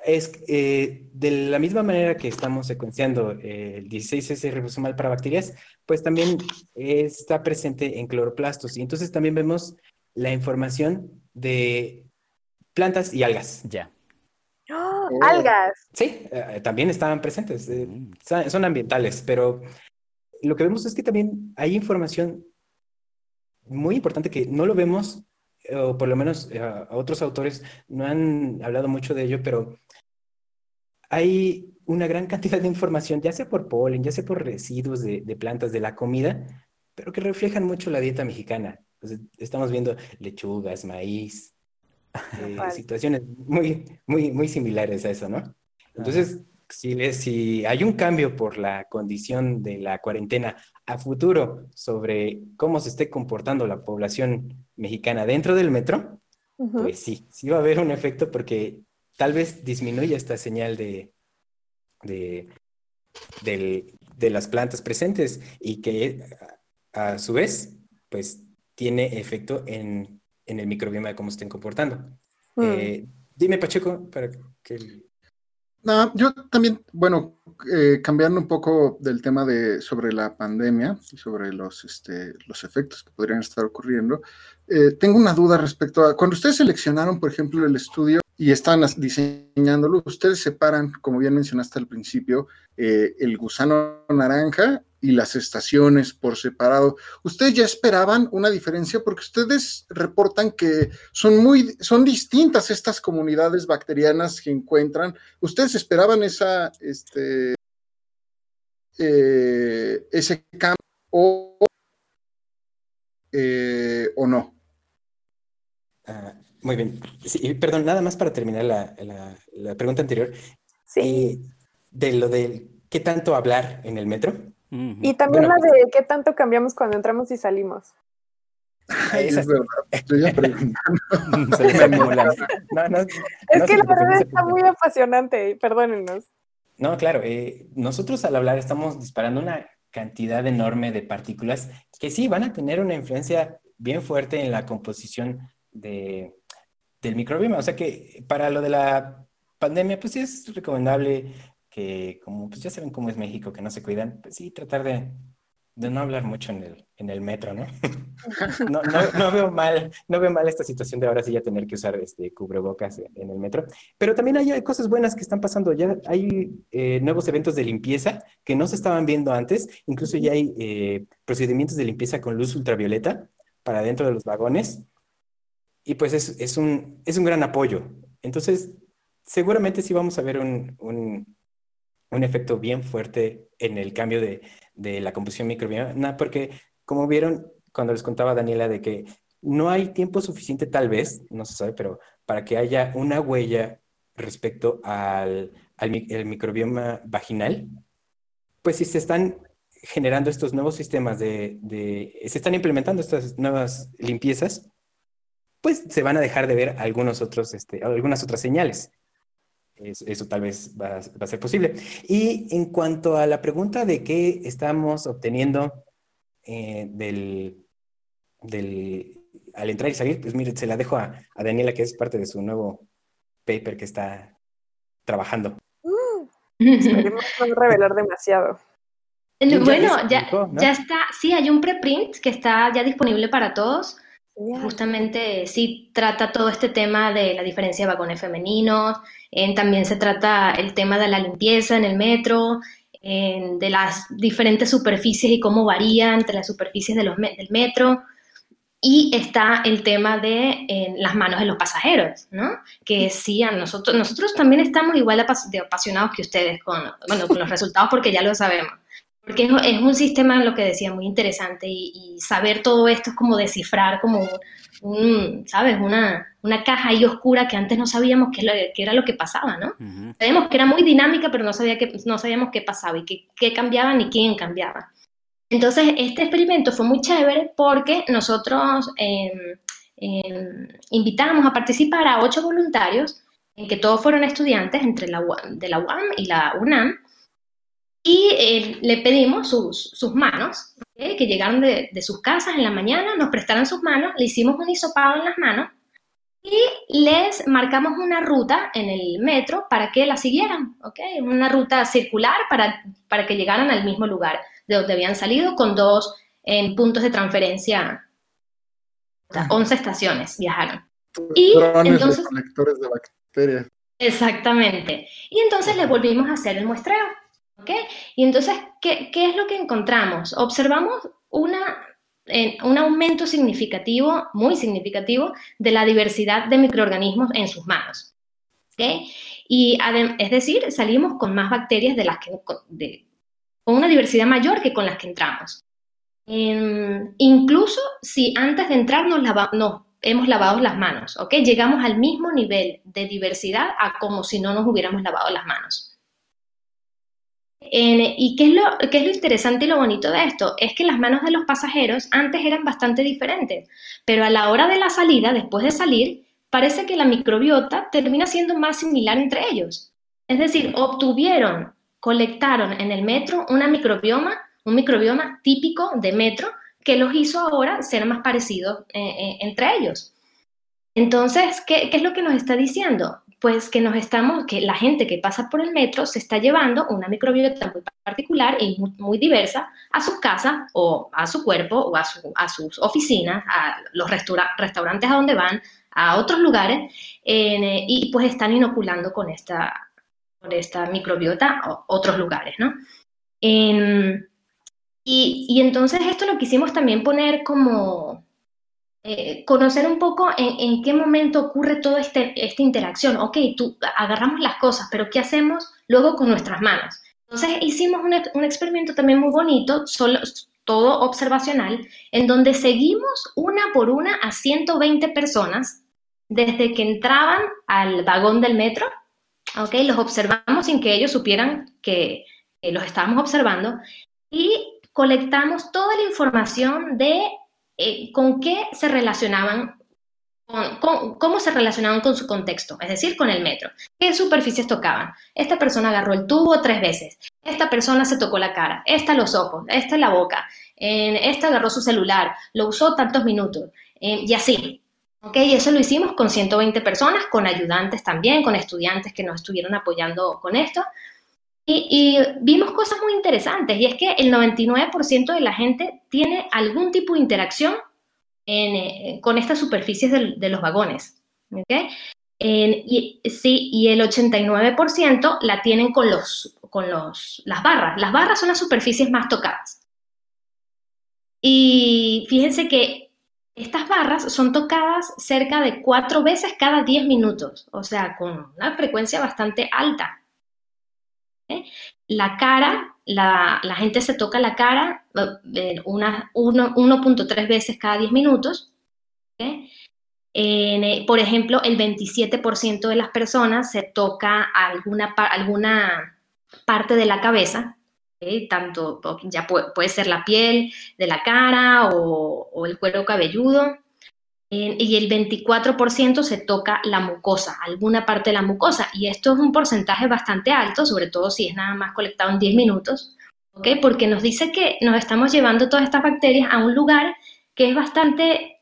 [SPEAKER 7] Es eh, de la misma manera que estamos secuenciando eh, el 16S ribosomal para bacterias, pues también está presente en cloroplastos. Y entonces también vemos la información de plantas y algas.
[SPEAKER 2] Ya.
[SPEAKER 3] ¡Ah!
[SPEAKER 4] Oh.
[SPEAKER 3] Algas.
[SPEAKER 7] Sí, eh, también estaban presentes. eh,
[SPEAKER 2] Mm.
[SPEAKER 7] son ambientales, pero lo que vemos es que también hay información muy importante que no lo vemos, eh, o por lo menos eh, a otros autores no han hablado mucho de ello, pero hay una gran cantidad de información, ya sea por polen, ya sea por residuos de, de plantas de la comida, pero que reflejan mucho la dieta mexicana. Entonces, estamos viendo lechugas, maíz, eh,
[SPEAKER 3] Vale.
[SPEAKER 7] situaciones muy, muy, muy similares a eso, ¿no? Entonces, si, hay un cambio por la condición de la cuarentena a futuro sobre cómo se esté comportando la población mexicana dentro del metro, pues sí, sí va a haber un efecto porque tal vez disminuya esta señal de, de, del- de las plantas presentes y que a, a su vez, pues tiene efecto en, en el microbioma de cómo se estén comportando.
[SPEAKER 3] Mm.
[SPEAKER 7] Eh, dime, Pacheco, para que...
[SPEAKER 4] No, yo también, bueno, eh, cambiando un poco del tema de sobre la pandemia y sobre los, este, los efectos que podrían estar ocurriendo, eh, tengo una duda respecto a cuando ustedes seleccionaron, por ejemplo, el estudio y están diseñándolo, ustedes separan, como bien mencionaste al principio, eh, el gusano naranja y las estaciones por separado. ¿Ustedes ya esperaban una diferencia? Porque ustedes reportan que son muy, son distintas estas comunidades bacterianas que encuentran. ¿Ustedes esperaban esa, este, eh, ese cambio o, eh, o no?
[SPEAKER 7] Ah, muy bien. Sí, y perdón, nada más para terminar la, la- la pregunta anterior.
[SPEAKER 3] Sí.
[SPEAKER 7] eh, de lo de qué tanto hablar en el metro.
[SPEAKER 3] Y también
[SPEAKER 7] Bueno,
[SPEAKER 3] la de qué tanto cambiamos cuando entramos y salimos.
[SPEAKER 4] Ay,
[SPEAKER 7] Esa-
[SPEAKER 4] es verdad, estoy ya preguntando.
[SPEAKER 2] Se les acumulan.
[SPEAKER 7] No, no,
[SPEAKER 3] Es
[SPEAKER 7] no
[SPEAKER 3] que la verdad
[SPEAKER 7] se
[SPEAKER 3] está muy apasionante, perdónenos.
[SPEAKER 7] No, claro, eh, nosotros al hablar estamos disparando una cantidad enorme de partículas que sí van a tener una influencia bien fuerte en la composición de, del microbioma. O sea que para lo de la pandemia, pues sí es recomendable que, como pues ya saben cómo es México, que no se cuidan, pues sí tratar de, de no hablar mucho en el, en el metro, ¿no? No, no, no veo mal, no veo mal esta situación de ahora sí ya tener que usar este cubrebocas en, el metro. Pero también hay cosas buenas que están pasando. Ya hay eh, nuevos eventos de limpieza que no se estaban viendo antes. Incluso ya hay eh, procedimientos de limpieza con luz ultravioleta para dentro de los vagones. Y pues es, es un, es un gran apoyo. Entonces, seguramente sí vamos a ver un, un, un efecto bien fuerte en el cambio de, de la composición microbiana, porque como vieron cuando les contaba Daniela de que no hay tiempo suficiente, tal vez, no se sabe, pero para que haya una huella respecto al, al el microbioma vaginal, pues si se están generando estos nuevos sistemas de, de- se están implementando estas nuevas limpiezas, pues se van a dejar de ver algunos otros, este, algunas otras señales. Es- Eso, tal vez va, a- va a ser posible. Y en cuanto a la pregunta de qué estamos obteniendo eh, del, del, al entrar y salir, pues mire, se la dejo a, a Daniela, que es parte de su nuevo paper que está trabajando.
[SPEAKER 3] Esperemos no revelar demasiado.
[SPEAKER 10] Bueno, ya,
[SPEAKER 7] explicó, ¿no?
[SPEAKER 10] ya está, sí, hay un preprint que está ya disponible para todos. Justamente sí trata todo este tema de la diferencia de vagones femeninos, eh, también se trata el tema de la limpieza en el metro, de las diferentes superficies y cómo varían entre las superficies de los del metro. Y está el tema de las manos de los pasajeros, ¿no? Que sí, a nosotros, nosotros también estamos igual de apasionados que ustedes con, bueno, con los resultados porque ya lo sabemos. Porque es, es un sistema, lo que decía, muy interesante y, y saber todo esto es como descifrar como un, ¿sabes? Una, una caja ahí oscura que antes no sabíamos qué, era lo que pasaba, ¿no?
[SPEAKER 2] Ujú.
[SPEAKER 10] Sabíamos que era muy dinámica, pero no, sabía que, no sabíamos qué pasaba y qué, qué cambiaba ni quién cambiaba. Entonces, este experimento fue muy chévere porque nosotros eh, eh, invitamos a participar a ocho voluntarios, en que todos fueron estudiantes entre la, de la UAM y la UNAM, y eh, le pedimos sus, sus manos, que llegaron de, de sus casas en la mañana, nos prestaron sus manos, le hicimos un hisopado en las manos y les marcamos una ruta en el metro para que la siguieran, ¿ok? Una ruta circular para, para que llegaran al mismo lugar de donde habían salido con dos eh, puntos de transferencia. 11 estaciones viajaron. Y entonces-
[SPEAKER 4] de bacterias.
[SPEAKER 10] Exactamente. Y entonces le volvimos a hacer el muestreo. ¿Ok? Y entonces, ¿qué, qué es lo que encontramos? Observamos una, eh, un aumento significativo, muy significativo, de la diversidad de microorganismos en sus manos. ¿ok? Y es decir, salimos con más bacterias de las que, de- con una diversidad mayor que con las que entramos. Em, incluso si antes de entrar nos, lava- nos hemos lavado las manos, ¿ok? Llegamos al mismo nivel de diversidad a como si no nos hubiéramos lavado las manos. ¿Y qué es, lo, interesante y lo bonito de esto? Es que las manos de los pasajeros antes eran bastante diferentes, pero a la hora de la salida, después de salir, parece que la microbiota termina siendo más similar entre ellos. Es decir, obtuvieron, colectaron en el metro una microbioma, un microbioma típico de metro que los hizo ahora ser más parecidos eh, eh, entre ellos. Entonces, ¿qué, qué es lo que nos está diciendo? Pues que nos estamos, que la gente que pasa por el metro se está llevando una microbiota muy particular y muy, diversa a sus casas o a su cuerpo o a, su- a sus oficinas, a los restaura- restaurantes a donde van, a otros lugares, eh, y pues están inoculando con esta, con esta microbiota a otros lugares, ¿no? Em, y, y entonces esto lo quisimos también poner como eh, conocer un poco en, en qué momento ocurre toda este, esta interacción. Ok, tú agarramos las cosas, pero ¿qué hacemos luego con nuestras manos? Entonces hicimos un, un experimento también muy bonito, solo, todo observacional, en donde seguimos una por una a 120 personas desde que entraban al vagón del metro. Ok, los observamos sin que ellos supieran que, que los estábamos observando y colectamos toda la información de eh, con qué se relacionaban, con- cómo se relacionaban con su contexto, es decir, con el metro. ¿Qué superficies tocaban? Esta persona agarró el tubo tres veces, esta persona se tocó la cara, esta los ojos, esta la boca, en esta agarró su celular, lo usó tantos minutos, eh, y así. ¿Ok? Eso lo hicimos con 120 personas, con ayudantes también, con estudiantes que nos estuvieron apoyando con esto. Y, y vimos cosas muy interesantes, y es que el 99% de la gente tiene algún tipo de interacción en, eh, con estas superficies del- de los vagones. ¿ok? En- y, sí, y el 89% la tienen con, los, con los, las barras. Las barras son las superficies más tocadas. Y fíjense que estas barras son tocadas cerca de cuatro veces cada 10 minutos, o sea, con una frecuencia bastante alta. ¿Eh? La cara, la, gente se toca la cara eh, una- uno- 1.3 veces cada 10 minutos. eh, por ejemplo, el 27% de las personas se toca alguna, alguna parte de la cabeza, tanto ya puede, ser la piel de la cara o el cuero cabelludo. Y el 24% se toca la mucosa, alguna parte de la mucosa. Y esto es un porcentaje bastante alto, sobre todo si es nada más colectado en 10 minutos, ¿ok? Porque nos dice que nos estamos llevando todas estas bacterias a un lugar que es bastante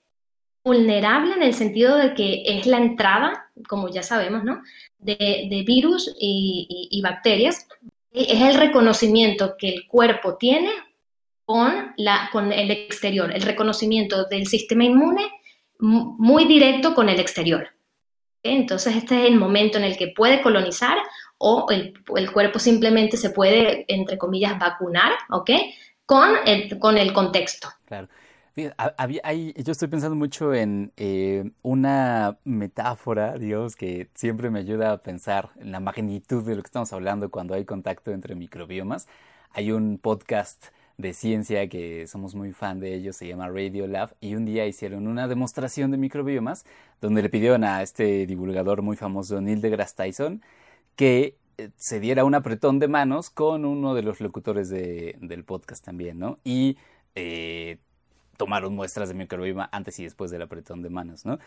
[SPEAKER 10] vulnerable en el sentido de que es la entrada, como ya sabemos, ¿no? De, de virus y, y- y bacterias. Y Es el reconocimiento que el cuerpo tiene con, la, con el exterior, el reconocimiento del sistema inmune mu- muy directo con el exterior. Entonces este es el momento en el que puede colonizar o el, el cuerpo simplemente se puede, entre comillas, vacunar, ¿ok? Con el, con el contexto.
[SPEAKER 2] Claro. Yo estoy pensando mucho en eh, una metáfora, Dios, que siempre me ayuda a pensar en la magnitud de lo que estamos hablando cuando hay contacto entre microbiomas. Hay un podcast de ciencia que somos muy fan de ellos, se llama Radio Lab, y un día hicieron una demostración de microbiomas donde le pidieron a este divulgador muy famoso, Neil deGrasse Tyson, que eh, se diera un apretón de manos con uno de los locutores de- del podcast también, ¿no? Y eh, tomaron muestras de microbioma antes y después del apretón de manos, ¿no?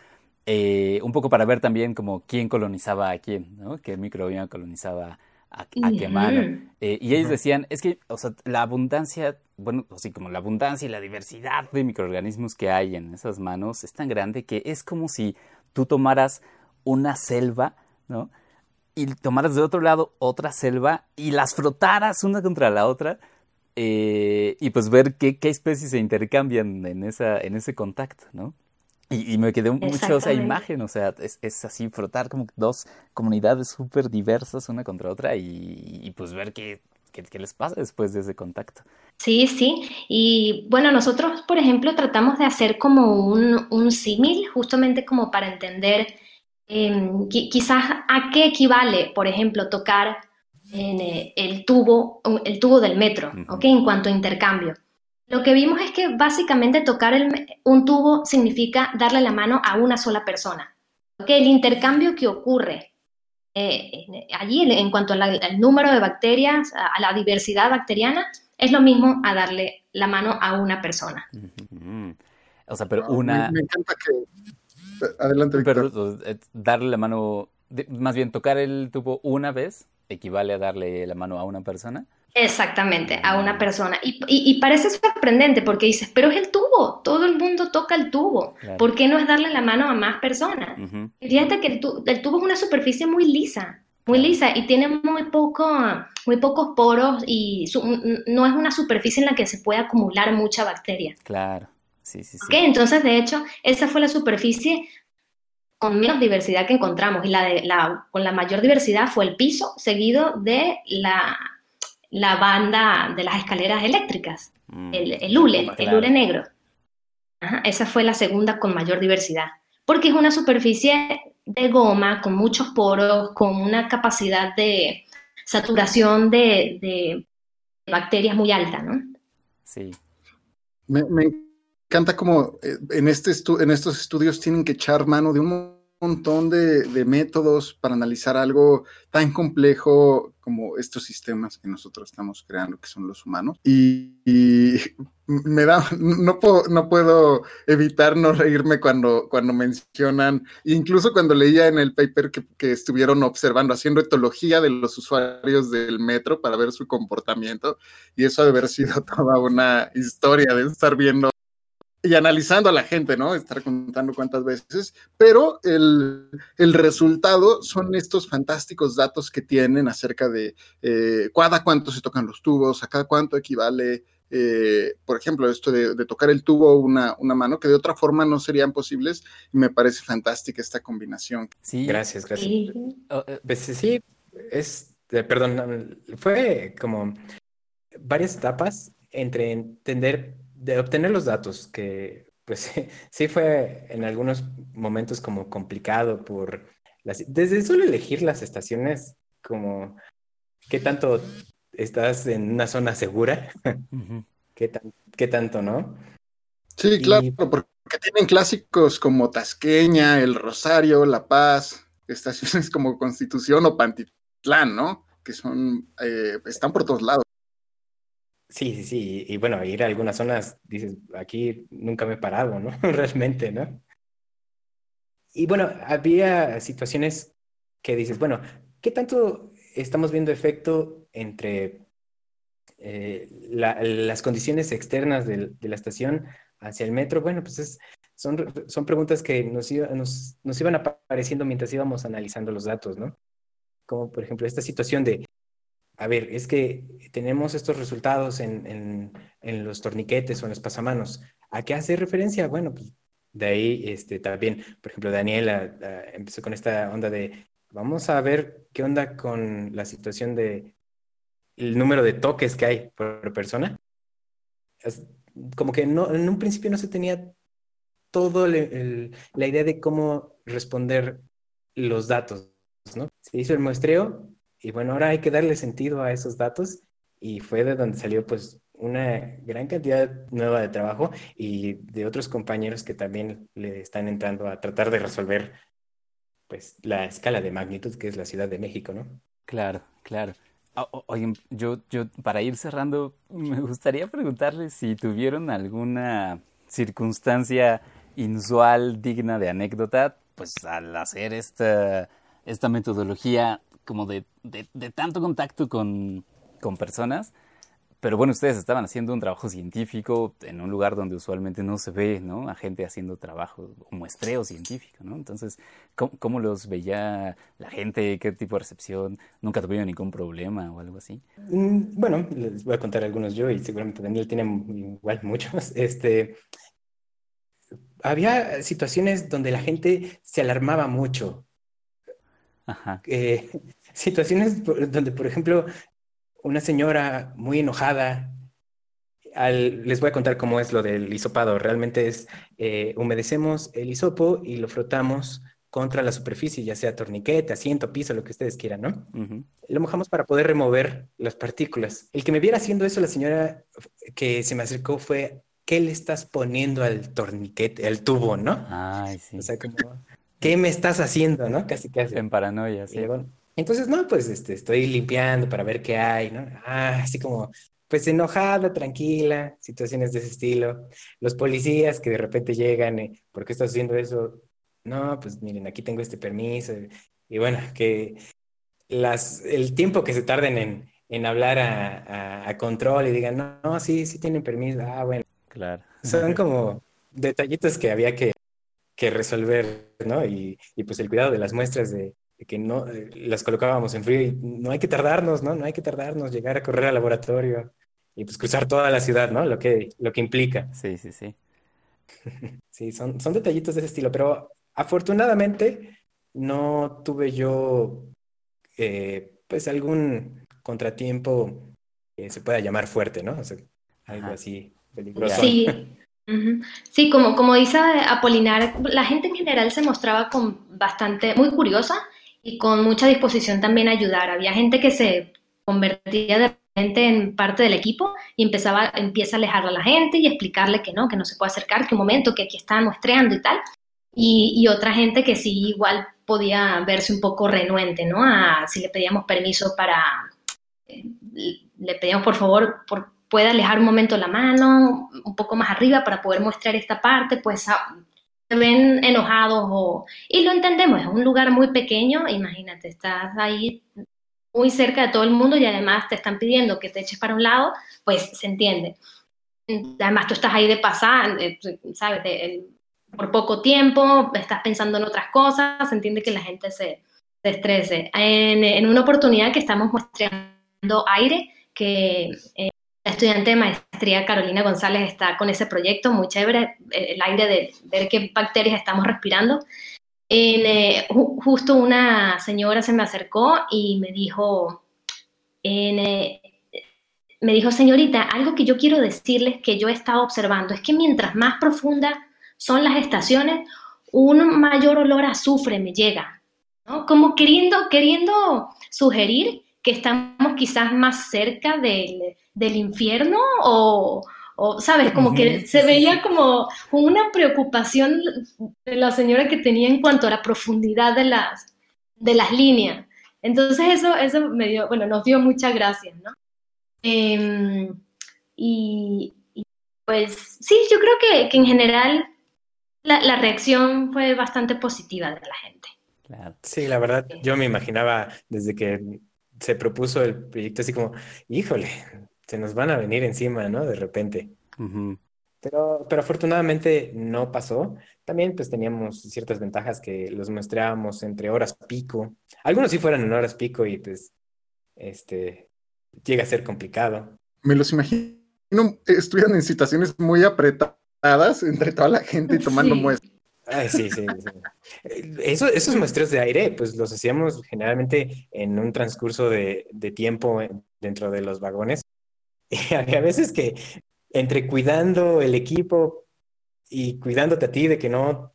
[SPEAKER 2] Eh, un poco para ver también como quién colonizaba a quién, ¿no? Qué microbioma colonizaba a, a mano.
[SPEAKER 10] Ujú.
[SPEAKER 2] Eh, y ellos decían, es que, o sea, la abundancia, bueno, así como la abundancia y la diversidad de microorganismos que hay en esas manos es tan grande que es como si tú tomaras una selva, ¿no? Y tomaras de otro lado otra selva y las frotaras una contra la otra eh, y pues ver qué, qué especies se intercambian en, esa, en ese contacto, ¿no? Y, y me quedé mucho esa imagen, o sea, es, es así frotar como dos comunidades súper diversas una contra otra y, y, pues ver qué, qué, qué les pasa después de ese contacto.
[SPEAKER 10] Sí, sí. Y bueno, nosotros, por ejemplo, tratamos de hacer como un, un símil, justamente como para entender eh, qui- quizás a qué equivale, por ejemplo, tocar en, eh, el tubo, el tubo del metro,
[SPEAKER 2] Ujú.
[SPEAKER 10] ¿ok? En cuanto a intercambio. Lo que vimos es que básicamente tocar el un tubo significa darle la mano a una sola persona. ¿ok? El intercambio que ocurre eh, en- allí en, cuanto a la- al número de bacterias, a, a la diversidad bacteriana, es lo mismo a darle la mano a una persona.
[SPEAKER 2] Mm. O sea, pero
[SPEAKER 4] Wow,
[SPEAKER 2] una...
[SPEAKER 4] Me, me encanta que. Adelante, Víctor.
[SPEAKER 2] Pero eh, darle la mano, más bien tocar el tubo una vez equivale a darle la mano a una persona.
[SPEAKER 10] Exactamente, a una persona. Y, y- y parece sorprendente porque dices, pero es el tubo, todo el mundo toca el tubo.
[SPEAKER 2] Claro.
[SPEAKER 10] ¿Por qué no es darle la mano a más personas?
[SPEAKER 2] Ujú.
[SPEAKER 10] Y Fíjate que el, tu- el tubo es una superficie muy lisa, muy lisa y tiene muy poco, muy pocos poros y no es una superficie en la que se puede acumular mucha bacteria.
[SPEAKER 2] Claro, sí, sí, sí.
[SPEAKER 10] ¿ok? Entonces, de hecho, esa fue la superficie con menos diversidad que encontramos y la, de, la con la mayor diversidad fue el piso, seguido de la, la banda de las escaleras eléctricas,
[SPEAKER 2] Mm.
[SPEAKER 10] el, el hule, el hule negro. Ajá, esa fue la segunda con mayor diversidad, porque es una superficie de goma con muchos poros, con una capacidad de saturación de, de bacterias muy alta, ¿no?
[SPEAKER 2] Sí,
[SPEAKER 4] Me, me encanta como eh, en, este estu- en estos estudios tienen que echar mano de un montón de, de métodos para analizar algo tan complejo como estos sistemas que nosotros estamos creando, que son los humanos. Y, y me da, no puedo, no puedo evitar no reírme cuando, cuando mencionan, incluso cuando leía en el paper que, que estuvieron observando, haciendo etología de los usuarios del metro para ver su comportamiento, y eso ha de haber sido toda una historia de estar viendo y analizando a la gente, ¿no? Estar contando cuántas veces, pero el, el resultado son estos fantásticos datos que tienen acerca de eh, cada cuánto se tocan los tubos, a cada cuánto equivale, eh, por ejemplo, esto de, de tocar el tubo una, una mano, que de otra forma no serían posibles, y me parece fantástica esta combinación.
[SPEAKER 2] sí.
[SPEAKER 7] Gracias, gracias.
[SPEAKER 10] Y-
[SPEAKER 2] Oh, eh,
[SPEAKER 7] Pues sí, es, eh, perdón, fue como varias etapas entre entender, de obtener los datos, que pues sí fue en algunos momentos como complicado por las, desde solo elegir las estaciones, como qué tanto estás en una zona segura, qué tan, qué tanto, ¿no?
[SPEAKER 4] Sí,
[SPEAKER 7] Y-
[SPEAKER 4] claro, porque tienen clásicos como Tasqueña, El Rosario, La Paz, estaciones como Constitución o Pantitlán, ¿no? Que son, eh, están por todos lados.
[SPEAKER 7] Sí, sí, sí. Y bueno, ir a algunas zonas, dices, aquí nunca me he parado, ¿no? Realmente, ¿no? Y bueno, había situaciones que dices, bueno, ¿qué tanto estamos viendo efecto entre eh, la- las condiciones externas del- de la estación hacia el metro? Bueno, pues es, son, son preguntas que nos, iba- nos, nos iban apareciendo mientras íbamos analizando los datos, ¿no? Como por ejemplo esta situación de a ver, es que tenemos estos resultados en, en- los torniquetes o en los pasamanos. ¿A qué hace referencia? Bueno, pues de ahí este, también, por ejemplo, Daniela ah, empezó con esta onda de, vamos a ver qué onda con la situación de el número de toques que hay por persona. Como que no, en un principio no se tenía el- la idea de cómo responder los datos, ¿no? Se hizo el muestreo y bueno, ahora hay que darle sentido a esos datos y fue de donde salió pues una gran cantidad nueva de trabajo y de otros compañeros que también le están entrando a tratar de resolver pues la escala de magnitud que es la Ciudad de México, ¿no?
[SPEAKER 2] Claro, claro. O- Oigan, yo, yo, para ir cerrando, me gustaría preguntarles si tuvieron alguna circunstancia inusual digna de anécdota, pues al hacer esta, esta metodología como de, tanto contacto con, personas. Pero bueno, ustedes estaban haciendo un trabajo científico en un lugar donde usualmente no se ve, ¿no? A gente haciendo trabajo, un muestreo científico, ¿no? Entonces, ¿cómo, cómo los veía la gente? ¿Qué tipo de recepción? ¿Nunca tuvieron ningún problema o algo así?
[SPEAKER 7] Mm, Bueno, les voy a contar algunos yo y seguramente Daniel tiene igual muchos. Este, había situaciones donde la gente se alarmaba mucho.
[SPEAKER 2] Ajá.
[SPEAKER 7] Eh, situaciones donde, por ejemplo, una señora muy enojada, al- les voy a contar cómo es lo del hisopado. Realmente es, eh, humedecemos el hisopo y lo frotamos contra la superficie, ya sea torniquete, asiento, piso, lo que ustedes quieran, ¿no? Lo mojamos para poder remover las partículas. El que me viera haciendo eso, la señora que se me acercó fue, ¿qué le estás poniendo al torniquete, al tubo, no?
[SPEAKER 2] Ay, sí.
[SPEAKER 7] O sea, como, ¿qué me estás haciendo, no? Casi, casi.
[SPEAKER 2] En paranoia, sí.
[SPEAKER 7] luego, Entonces, no, pues este, estoy limpiando para ver qué hay, ¿no? Ah, así como, pues enojada, tranquila, situaciones de ese estilo. Los policías que de repente llegan, eh, ¿por qué estás haciendo eso? No, pues miren, aquí tengo este permiso. Y bueno, que las, el tiempo que se tarden en, en hablar a, a- a control y digan, no, no, sí, sí tienen permiso. Ah, bueno,
[SPEAKER 2] Claro.
[SPEAKER 7] son como detallitos que había que, que resolver, ¿no? Y, y pues el cuidado de las muestras de, de que no eh, las colocábamos en frío y no hay que tardarnos, ¿no? No hay que tardarnos, llegar a correr al laboratorio y pues cruzar toda la ciudad, ¿no? Lo que, lo que implica.
[SPEAKER 2] Sí, sí, sí.
[SPEAKER 7] Sí, son, son detallitos de ese estilo, pero afortunadamente no tuve yo eh, pues algún contratiempo que se pueda llamar fuerte, ¿no? O sea, algo
[SPEAKER 2] Ajá.
[SPEAKER 7] así peligroso.
[SPEAKER 10] Sí. Sí, como, como dice Apolinar, la gente en general se mostraba con bastante, muy curiosa y con mucha disposición también a ayudar. Había gente que se convertía de repente en parte del equipo y empezaba, empieza a alejar a la gente y explicarle que no, que no se puede acercar, que un momento, que aquí están muestreando y tal. Y, otra gente que sí igual podía verse un poco renuente, ¿no? A si le pedíamos permiso para, eh, le pedíamos por favor, por, puede alejar un momento la mano, un poco más arriba para poder mostrar esta parte, pues ah, se ven enojados o... Y lo entendemos, es un lugar muy pequeño, imagínate, estás ahí muy cerca de todo el mundo y además te están pidiendo que te eches para un lado, pues se entiende. Además tú estás ahí de pasar, eh, ¿sabes? De- por poco tiempo, estás pensando en otras cosas, se entiende que la gente se, se estrese. En, en una oportunidad que estamos mostrando aire, que eh, la estudiante de maestría Carolina González está con ese proyecto, muy chévere, eh, el aire de ver qué bacterias estamos respirando. En, eh, ju- justo una señora se me acercó y me dijo, en, eh, me dijo, señorita, algo que yo quiero decirles que yo he estado observando es que mientras más profundas son las estaciones, un mayor olor a azufre me llega, ¿no? Como queriendo, queriendo sugerir que estamos quizás más cerca del, del infierno o, o, ¿sabes? Como que se
[SPEAKER 7] sí,
[SPEAKER 10] veía
[SPEAKER 7] sí.
[SPEAKER 10] como una preocupación de la señora que tenía en cuanto a la profundidad de las, de las líneas. Entonces eso, eso me dio, bueno, nos dio muchas gracias, ¿no? Em, y, y, pues sí, yo creo que, que en general la, la reacción fue bastante positiva de la gente.
[SPEAKER 7] Sí, la verdad, yo me imaginaba desde que se propuso el proyecto así como, híjole, se nos van a venir encima, ¿no? De repente. Pero, pero afortunadamente no pasó. También pues teníamos ciertas ventajas que los muestreábamos entre horas pico. Algunos sí fueran en horas pico y pues este llega a ser complicado.
[SPEAKER 4] Me los imagino, estuvieran en situaciones muy apretadas entre toda la gente y tomando
[SPEAKER 10] Sí.
[SPEAKER 4] muestras.
[SPEAKER 7] Ay, sí, sí, sí. Eso, esos muestreos de aire, pues los hacíamos generalmente en un transcurso de, de tiempo eh, dentro de los vagones. Y había veces que entre cuidando el equipo y cuidándote a ti de que no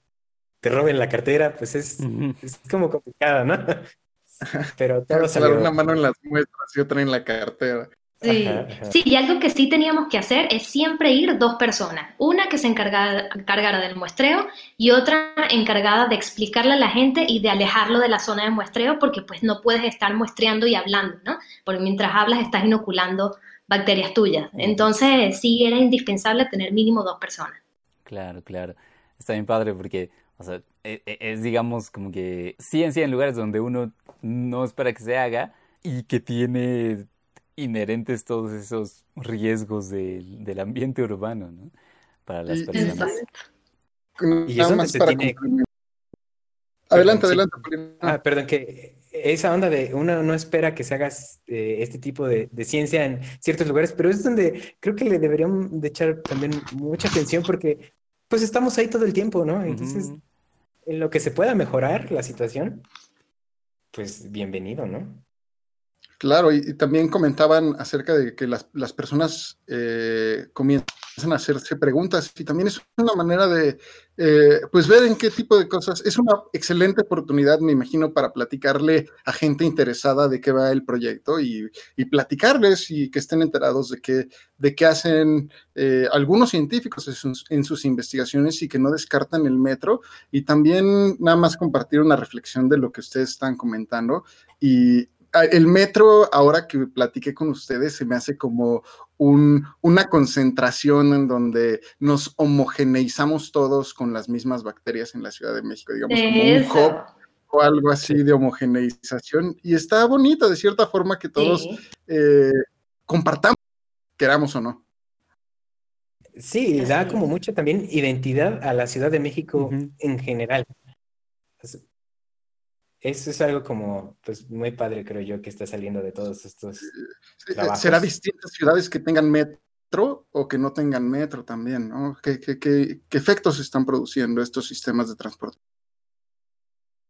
[SPEAKER 7] te roben la cartera, pues es, es como complicado, ¿no? Pero todo salió.
[SPEAKER 4] una mano en las muestras y otra en la cartera.
[SPEAKER 10] Sí,
[SPEAKER 7] Ajá, ajá.
[SPEAKER 10] sí, y algo que sí teníamos que hacer es siempre ir dos personas, una que se encargara, encargara del muestreo y otra encargada de explicarle a la gente y de alejarlo de la zona de muestreo porque pues no puedes estar muestreando y hablando, ¿no? Porque mientras hablas estás inoculando bacterias tuyas. Entonces sí era indispensable tener mínimo dos personas.
[SPEAKER 2] Claro, claro. Está bien padre porque, o sea, e- e- es, digamos como que ciencia en lugares donde uno no espera que se haga y que tiene inherentes todos esos riesgos del, del ambiente urbano, ¿no? Para las
[SPEAKER 4] Y- y-
[SPEAKER 2] personas.
[SPEAKER 7] Y es
[SPEAKER 4] Nada
[SPEAKER 7] donde
[SPEAKER 4] más
[SPEAKER 7] se
[SPEAKER 4] para
[SPEAKER 7] tiene-.
[SPEAKER 4] Adelante,
[SPEAKER 7] sí.
[SPEAKER 4] adelante. Paulina.
[SPEAKER 7] Ah, perdón, que esa onda de uno no espera que se haga eh, este tipo de, de ciencia en ciertos lugares, pero es donde creo que le deberían de echar también mucha atención porque pues estamos ahí todo el tiempo, ¿no? Entonces, en lo que se pueda mejorar la situación, pues bienvenido, ¿no?
[SPEAKER 4] Claro, y, también comentaban acerca de que las, las personas eh, comienzan a hacerse preguntas y también es una manera de eh, pues ver en qué tipo de cosas. Es una excelente oportunidad, me imagino, para platicarle a gente interesada de qué va el proyecto y, y platicarles y que estén enterados de qué, de qué hacen eh, algunos científicos en sus, en sus investigaciones y que no descartan el metro. Y también nada más compartir una reflexión de lo que ustedes están comentando. Y el metro, ahora que platiqué con ustedes, se me hace como un, una concentración en donde nos homogeneizamos todos con las mismas bacterias en la Ciudad de México, digamos, como un hub o algo así de homogeneización. Y está bonito, de cierta forma, que todos
[SPEAKER 10] Sí.
[SPEAKER 4] eh, compartamos, queramos o no.
[SPEAKER 7] Sí, da como mucha también identidad a la Ciudad de México en general. Es- Eso es algo como, pues, muy padre, creo yo, que está saliendo de todos estos
[SPEAKER 4] Eh,
[SPEAKER 7] trabajos.
[SPEAKER 4] ¿Será distintas ciudades que tengan metro o que no tengan metro también? ¿no? ¿Qué, qué- qué- qué efectos están produciendo estos sistemas de transporte?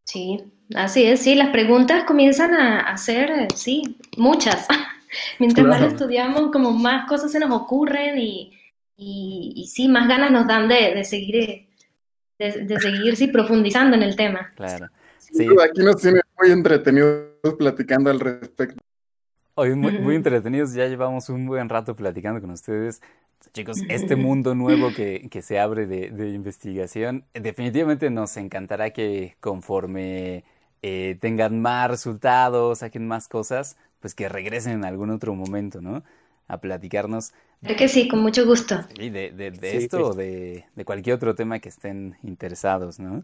[SPEAKER 10] Sí, así es, sí, las preguntas comienzan a, a ser, eh, sí, muchas. Mientras más estudiamos, como más cosas se nos ocurren y, y, y sí, más ganas nos dan de, de seguir, eh, de, de seguir, sí, profundizando en el tema.
[SPEAKER 2] Claro. Sí.
[SPEAKER 4] aquí nos tiene muy entretenidos platicando al respecto.
[SPEAKER 2] Hoy muy, muy entretenidos, ya llevamos un buen rato platicando con ustedes. Chicos, este mundo nuevo que, que se abre de, de investigación, definitivamente nos encantará que conforme eh, tengan más resultados, saquen más cosas, pues que regresen en algún otro momento, ¿no? A platicarnos
[SPEAKER 10] Creo que sí, con mucho gusto.
[SPEAKER 2] sí, de, de- de
[SPEAKER 7] Sí,
[SPEAKER 2] esto
[SPEAKER 7] pues.
[SPEAKER 2] o de, de cualquier otro tema que estén interesados, ¿no?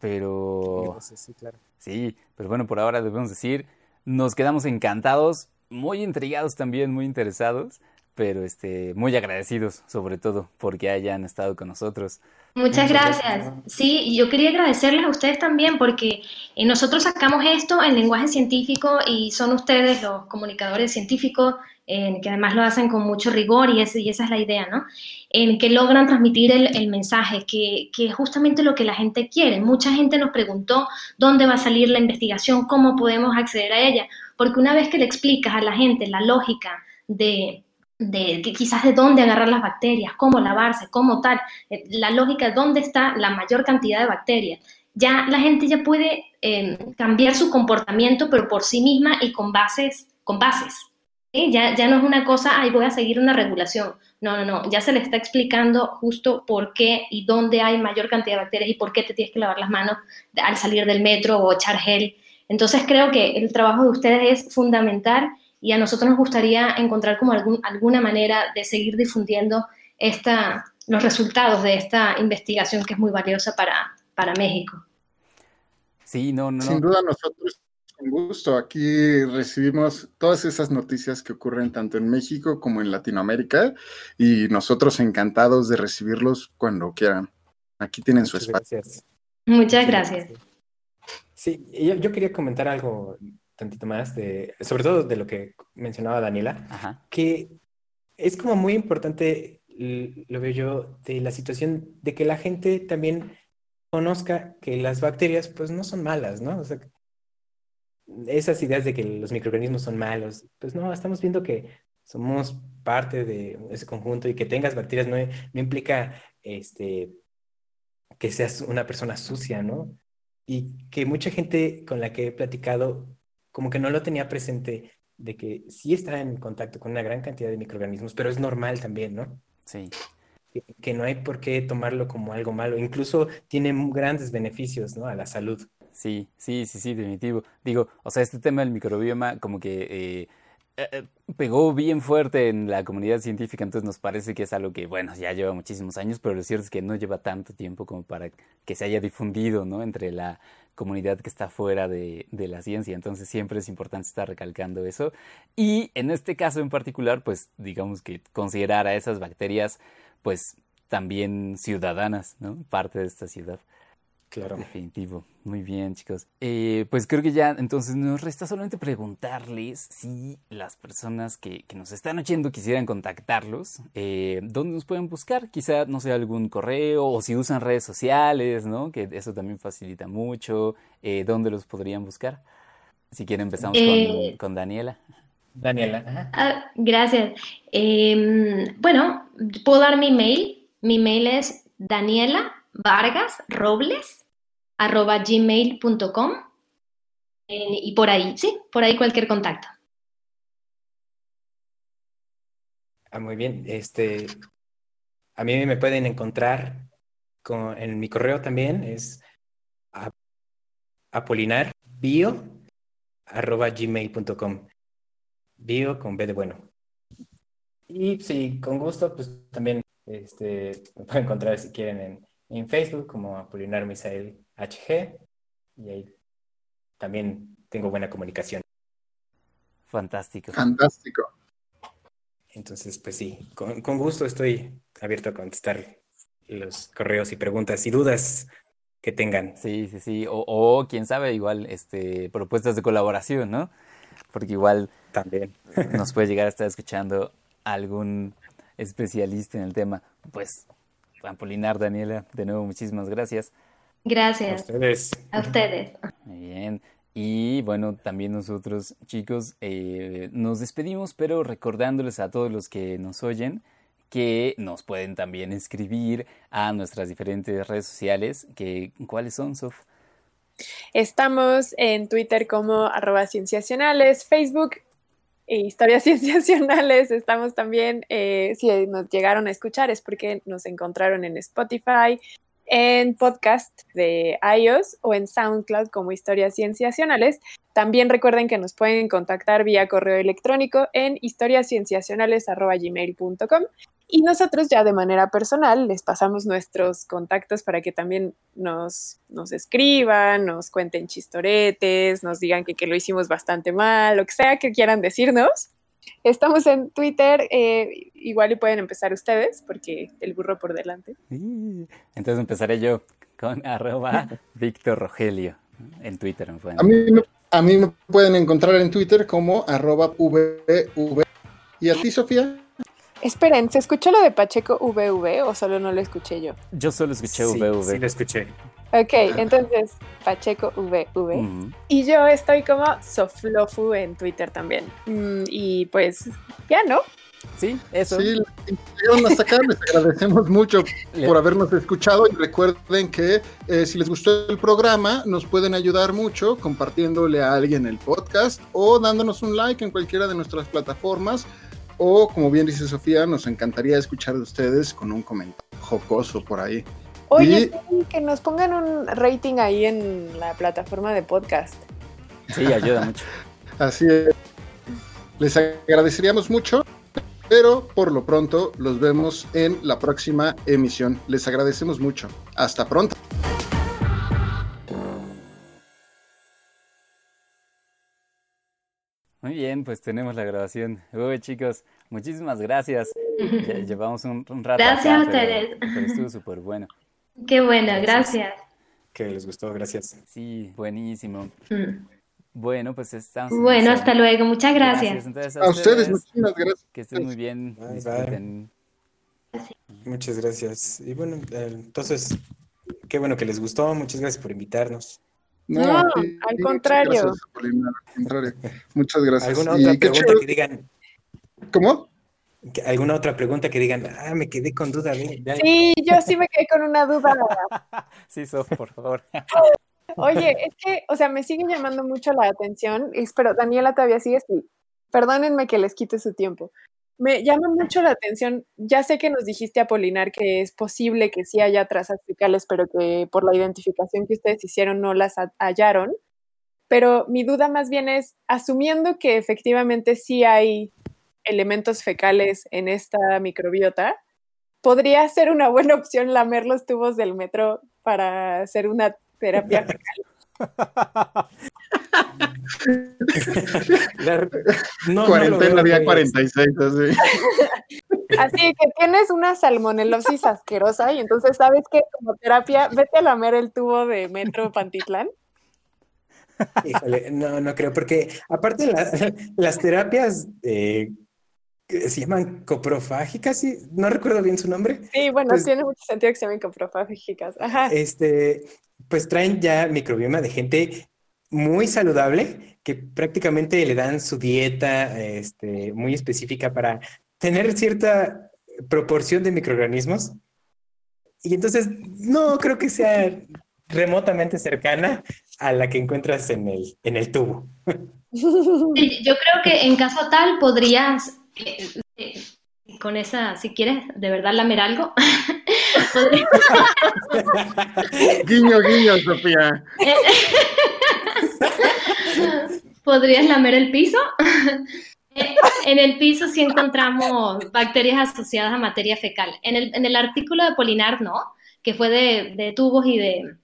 [SPEAKER 2] Pero...
[SPEAKER 7] sí, claro.
[SPEAKER 2] Sí, pero bueno, por ahora debemos decir, nos quedamos encantados, muy intrigados también, muy interesados, pero este, muy agradecidos sobre todo porque hayan estado con nosotros.
[SPEAKER 10] Muchas
[SPEAKER 7] Muchas
[SPEAKER 10] gracias.
[SPEAKER 7] gracias.
[SPEAKER 10] Sí, yo quería agradecerles a ustedes también porque eh, nosotros sacamos esto en lenguaje científico y son ustedes los comunicadores científicos eh, que además lo hacen con mucho rigor y, esa es la idea, ¿no? En que logran transmitir el, mensaje, que, es justamente lo que la gente quiere. Mucha gente nos preguntó dónde va a salir la investigación, cómo podemos acceder a ella, porque una vez que le explicas a la gente la lógica de, de quizás de dónde agarrar las bacterias, cómo lavarse, cómo tal, eh, la lógica de dónde está la mayor cantidad de bacterias. Ya la gente ya puede eh, cambiar su comportamiento, pero por sí misma y con bases, con bases. Ya, ya no es una cosa, ay, voy a seguir una regulación. No, no, no. Ya se le está explicando justo por qué y dónde hay mayor cantidad de bacterias y por qué te tienes que lavar las manos al salir del metro o echar gel. Entonces creo que el trabajo de ustedes es fundamental y a nosotros nos gustaría encontrar como algún, alguna manera de seguir difundiendo esta, los resultados de esta investigación que es muy valiosa para, para México.
[SPEAKER 2] Sí, no, no,
[SPEAKER 4] Sin duda nosotros con gusto. Aquí recibimos todas esas noticias que ocurren tanto en México como en Latinoamérica y nosotros encantados de recibirlos cuando quieran. Aquí tienen su
[SPEAKER 7] Muchas
[SPEAKER 4] espacio.
[SPEAKER 7] gracias.
[SPEAKER 10] Muchas gracias.
[SPEAKER 7] Sí, yo, yo quería comentar algo tantito más de, sobre todo de lo que mencionaba Daniela,
[SPEAKER 2] Ajá.
[SPEAKER 7] que es como muy importante, lo veo yo, de la situación de que la gente también conozca que las bacterias pues no son malas, ¿no? O sea, esas ideas de que los microorganismos son malos, pues no, estamos viendo que somos parte de ese conjunto y que tengas bacterias no, no implica este, que seas una persona sucia, ¿no? Y que mucha gente con la que he platicado como que no lo tenía presente de que sí está en contacto con una gran cantidad de microorganismos, pero es normal también, ¿no?
[SPEAKER 2] Sí.
[SPEAKER 7] Que, que no hay por qué tomarlo como algo malo, incluso tiene grandes beneficios, ¿no? A la salud.
[SPEAKER 2] Sí, sí, sí, sí, definitivo. Digo, o sea, este tema del microbioma como que eh, eh, eh, pegó bien fuerte en la comunidad científica, entonces nos parece que es algo que, bueno, ya lleva muchísimos años, pero lo cierto es que no lleva tanto tiempo como para que se haya difundido, ¿no? Entre la comunidad que está fuera de, de la ciencia, entonces siempre es importante estar recalcando eso. Y en este caso en particular, pues digamos que considerar a esas bacterias, pues también ciudadanas, ¿no? Parte de esta ciudad.
[SPEAKER 7] Claro.
[SPEAKER 2] Definitivo. Muy bien, chicos. Eh, pues creo que ya entonces nos resta solamente preguntarles si las personas que, que nos están oyendo quisieran contactarlos, eh, ¿dónde nos pueden buscar? Quizá, no sé, algún correo o si usan redes sociales, ¿no? Que eso también facilita mucho. Eh, ¿dónde los podrían buscar? Si quieren empezamos
[SPEAKER 10] Eh,
[SPEAKER 2] con, con Daniela.
[SPEAKER 7] Daniela.
[SPEAKER 10] Ah, gracias. Em, bueno, puedo dar mi mail. Mi mail es Daniela Vargas Robles arroba gmail.com y por ahí, sí, por ahí cualquier contacto.
[SPEAKER 7] Ah, muy bien. Este, a mí me pueden encontrar con, en mi correo también, es a- apolinarbio arroba gmail.com. Bio con B de bueno. Y sí, con gusto, pues también este, me pueden encontrar si quieren en, en Facebook como Apolinar Misael HG. Y ahí también tengo buena comunicación.
[SPEAKER 2] Fantástico.
[SPEAKER 4] Fantástico.
[SPEAKER 7] Entonces, pues sí, con, con gusto estoy abierto a contestar los correos y preguntas y dudas que tengan.
[SPEAKER 2] Sí, sí, sí. O, o quién sabe, igual, este, propuestas de colaboración, ¿no? Porque igual
[SPEAKER 7] También.
[SPEAKER 2] nos puede llegar a estar escuchando algún especialista en el tema. Pues, Apolinar, Daniela, de nuevo, muchísimas gracias.
[SPEAKER 7] A
[SPEAKER 10] Gracias
[SPEAKER 7] ustedes.
[SPEAKER 10] a ustedes.
[SPEAKER 2] Muy bien. Y bueno, también nosotros, chicos, eh, nos despedimos, pero recordándoles a todos los que nos oyen que nos pueden también escribir a nuestras diferentes redes sociales. Que, ¿Cuáles son, Sof?
[SPEAKER 3] Estamos en Twitter como arroba cienciacionales, Facebook e historias cienciacionales. Estamos también, eh, si nos llegaron a escuchar, es porque nos encontraron en Spotify, en podcast de iOS o en SoundCloud como historias cienciacionales. También recuerden que nos pueden contactar vía correo electrónico en historiascienciacionales.gmail.com y nosotros ya de manera personal les pasamos nuestros contactos para que también nos, nos escriban, nos cuenten chistoretes, nos digan que, que lo hicimos bastante mal, lo que sea que quieran decirnos. Estamos en Twitter, eh, igual y pueden empezar ustedes, porque el burro por delante.
[SPEAKER 2] Entonces empezaré yo con arroba Víctor Rogelio en Twitter. me pueden-
[SPEAKER 4] A mí, me- a mí me pueden encontrar en Twitter como arroba VV. ¿Y a ti, Sofía?
[SPEAKER 3] Esperen, ¿se escuchó lo de Pacheco VV o solo no lo escuché yo?
[SPEAKER 2] Yo solo escuché
[SPEAKER 7] Sí,
[SPEAKER 2] VV.
[SPEAKER 7] sí lo escuché.
[SPEAKER 3] Ok, entonces Pacheco VV.
[SPEAKER 2] Ujú.
[SPEAKER 3] Y yo estoy como Soflofu en Twitter también. Mm, y pues ya, ¿no?
[SPEAKER 2] Sí, eso.
[SPEAKER 4] Sí, acá, les agradecemos mucho por habernos escuchado y recuerden que eh, si les gustó el programa nos pueden ayudar mucho compartiéndole a alguien el podcast o dándonos un like en cualquiera de nuestras plataformas o como bien dice Sofía, nos encantaría escuchar de ustedes con un comentario jocoso por ahí.
[SPEAKER 3] Oye, sí, que nos pongan un rating ahí en la plataforma de podcast.
[SPEAKER 2] Sí, ayuda mucho.
[SPEAKER 4] Así es. Les agradeceríamos mucho, pero por lo pronto los vemos en la próxima emisión. Les agradecemos mucho. Hasta pronto.
[SPEAKER 2] Muy bien, pues tenemos la grabación. Uy, chicos, muchísimas gracias. Llevamos un, un rato.
[SPEAKER 10] Gracias
[SPEAKER 2] acá,
[SPEAKER 10] a
[SPEAKER 2] pero-
[SPEAKER 10] ustedes.
[SPEAKER 2] pero estuvo súper bueno.
[SPEAKER 10] Qué bueno, gracias.
[SPEAKER 7] Que les gustó, gracias.
[SPEAKER 2] Sí, buenísimo.
[SPEAKER 10] Mm.
[SPEAKER 2] Bueno, pues estamos.
[SPEAKER 10] Bueno, hasta luego. Muchas gracias.
[SPEAKER 2] Entonces,
[SPEAKER 4] A ustedes, muchísimas gracias.
[SPEAKER 2] Que estén muy bien.
[SPEAKER 7] Bye, bye. Muchas gracias. Y bueno, entonces, qué bueno que les gustó. Muchas gracias por invitarnos.
[SPEAKER 3] No, al
[SPEAKER 4] muchas
[SPEAKER 3] contrario.
[SPEAKER 4] gracias, Paulina, al contrario. Muchas gracias.
[SPEAKER 7] ¿Alguna
[SPEAKER 4] Y
[SPEAKER 7] otra pregunta que digan?
[SPEAKER 4] ¿Cómo?
[SPEAKER 7] ¿Alguna otra pregunta que digan? Ah, me quedé con duda. ya-
[SPEAKER 3] Sí, yo sí me quedé con una duda.
[SPEAKER 2] Sí, Sof, por favor.
[SPEAKER 3] Oye, es que, o sea, me sigue llamando mucho la atención. Espero, Daniela, todavía sigue sí. Perdónenme que les quite su tiempo. Me llama mucho la atención. Ya sé que nos dijiste, Apolinar, que es posible que sí haya trazas fecales, pero que por la identificación que ustedes hicieron no las ha- hallaron. Pero mi duda más bien es, asumiendo que efectivamente sí hay elementos fecales en esta microbiota, ¿podría ser una buena opción lamer los tubos del metro para hacer una terapia fecal?
[SPEAKER 7] La- no, no lo
[SPEAKER 4] Cuarentena
[SPEAKER 7] veo
[SPEAKER 4] día
[SPEAKER 7] muy-
[SPEAKER 4] 46, así.
[SPEAKER 3] Así que tienes una salmonelosis asquerosa y entonces sabes que como terapia, vete a lamer el tubo de metro Pantitlán.
[SPEAKER 7] Híjole, no, no creo, porque aparte la- las terapias eh, se llaman coprofágicas, sí, no recuerdo bien su nombre,
[SPEAKER 3] Sí, bueno,
[SPEAKER 7] Pues-
[SPEAKER 3] tiene mucho sentido que se llamen coprofágicas. Ajá.
[SPEAKER 7] este, pues traen ya microbioma de gente muy saludable, que prácticamente le dan su dieta este, muy específica para tener cierta proporción de microorganismos. Y entonces no creo que sea remotamente cercana a la que encuentras en el, en el tubo.
[SPEAKER 10] Sí, Yo creo que en caso tal podrías, eh, eh, con esa, si quieres de verdad lamer algo,
[SPEAKER 4] Guiño, guiño, Sofía.
[SPEAKER 10] podrías lamer el piso. Eh, En el piso sí encontramos bacterias asociadas a materia fecal. En el, en el artículo de Polinar no, que fue de, de tubos y de,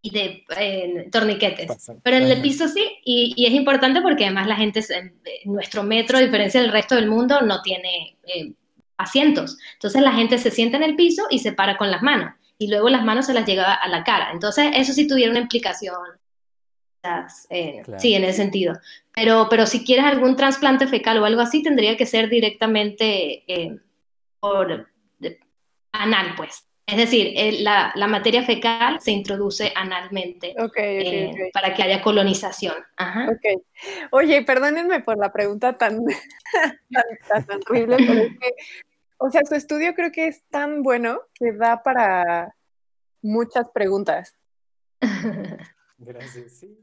[SPEAKER 10] y de eh, torniquetes. Pero en el piso sí, y, y es importante porque además la gente, en nuestro metro, a diferencia del resto del mundo, no tiene eh, asientos. Entonces la gente se sienta en el piso y se para con las manos, y luego las manos se las llega a la cara. Entonces eso sí tuviera una implicación, eh,
[SPEAKER 2] Claro.
[SPEAKER 10] sí, en ese sentido. Pero, pero si quieres algún trasplante fecal o algo así, tendría que ser directamente eh, por de- anal, pues. Es decir, el- la, la materia fecal se introduce analmente
[SPEAKER 3] Ok, ok,
[SPEAKER 10] eh, para que haya colonización. Ajá.
[SPEAKER 3] Ok. Oye, perdónenme por la pregunta tan, tan, tan- tan horrible, pero es que, o sea, su estudio creo que es tan bueno que da para muchas preguntas.
[SPEAKER 7] Gracias, sí.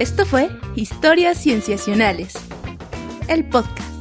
[SPEAKER 1] Esto fue Historias Cienciacionales, el podcast.